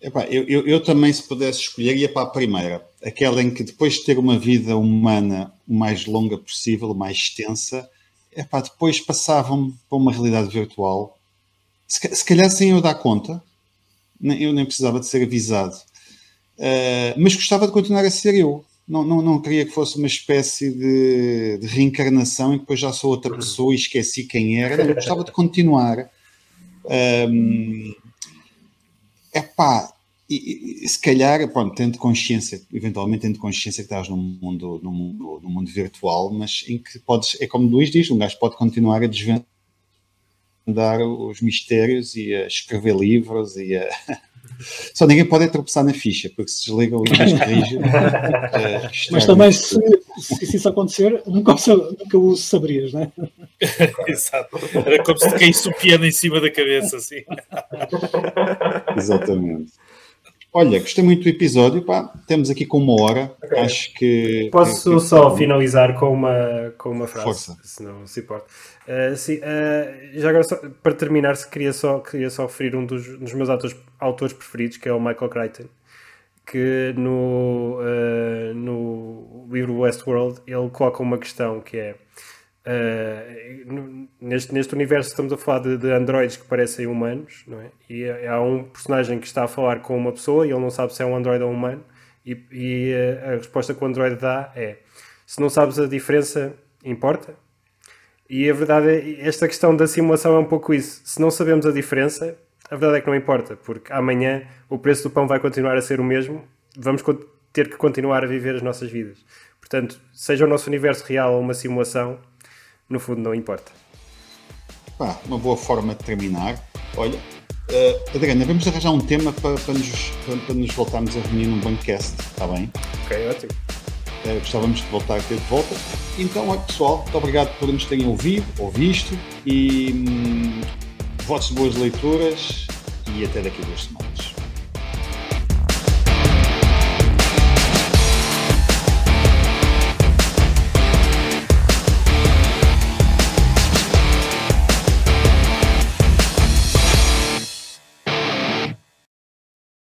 A: Epá, eu, eu, eu, também, se pudesse escolher, ia para a primeira, aquela em que depois de ter uma vida humana o mais longa possível, mais extensa, depois passavam para uma realidade virtual se, se calhar sem eu dar conta, eu nem precisava de ser avisado, uh, mas gostava de continuar a ser eu. Não, não, não queria que fosse uma espécie de, de reencarnação e depois já sou outra pessoa e esqueci quem era. Não, gostava de continuar. Um, epá, e, e, se calhar, pronto, tendo consciência, eventualmente tendo consciência que estás num mundo, num mundo, num mundo virtual, mas em que podes, é como o Luís diz, um gajo pode continuar a desvendar dar os mistérios e a escrever livros e a... *laughs* Só ninguém pode tropeçar na ficha, porque se desliga o livro corrige. *laughs*
D: Mas também, se, se, isso acontecer, nunca, nunca o saberias, não é? *laughs*
C: Exato. Era como se caísse o piano em cima da cabeça, assim.
A: Exatamente. Olha, gostei muito do episódio. Pá, temos aqui com uma hora. Okay. Acho que.
B: Posso que, só finalizar com uma, com uma frase, Força. se não se importa. Uh, sim, uh, já agora, só, para terminar, se queria, só, queria só referir um dos, dos meus autores, autores preferidos, que é o Michael Crichton, que no, uh, no livro Westworld ele coloca uma questão que é. Uh, neste, neste universo estamos a falar de, de androides que parecem humanos, não é? E há um personagem que está a falar com uma pessoa e ele não sabe se é um androide ou um humano, e, e a, a resposta que o androide dá é: se não sabes a diferença, importa? E a verdade é, esta questão da simulação é um pouco isso. Se não sabemos a diferença, a verdade é que não importa, porque amanhã o preço do pão vai continuar a ser o mesmo, vamos ter que continuar a viver as nossas vidas. Portanto, seja o nosso universo real ou uma simulação, no fundo não importa.
A: Pá, uma boa forma de terminar. Olha, uh, Adriana, vamos arranjar um tema para, para, nos, para, para nos voltarmos a reunir num bancast, está bem?
B: Ok, ótimo.
A: Uh, gostávamos de voltar a ter de volta. Então, olha, pessoal, muito obrigado por nos terem ouvido ou visto e hum, votos de boas leituras e até daqui a duas semanas.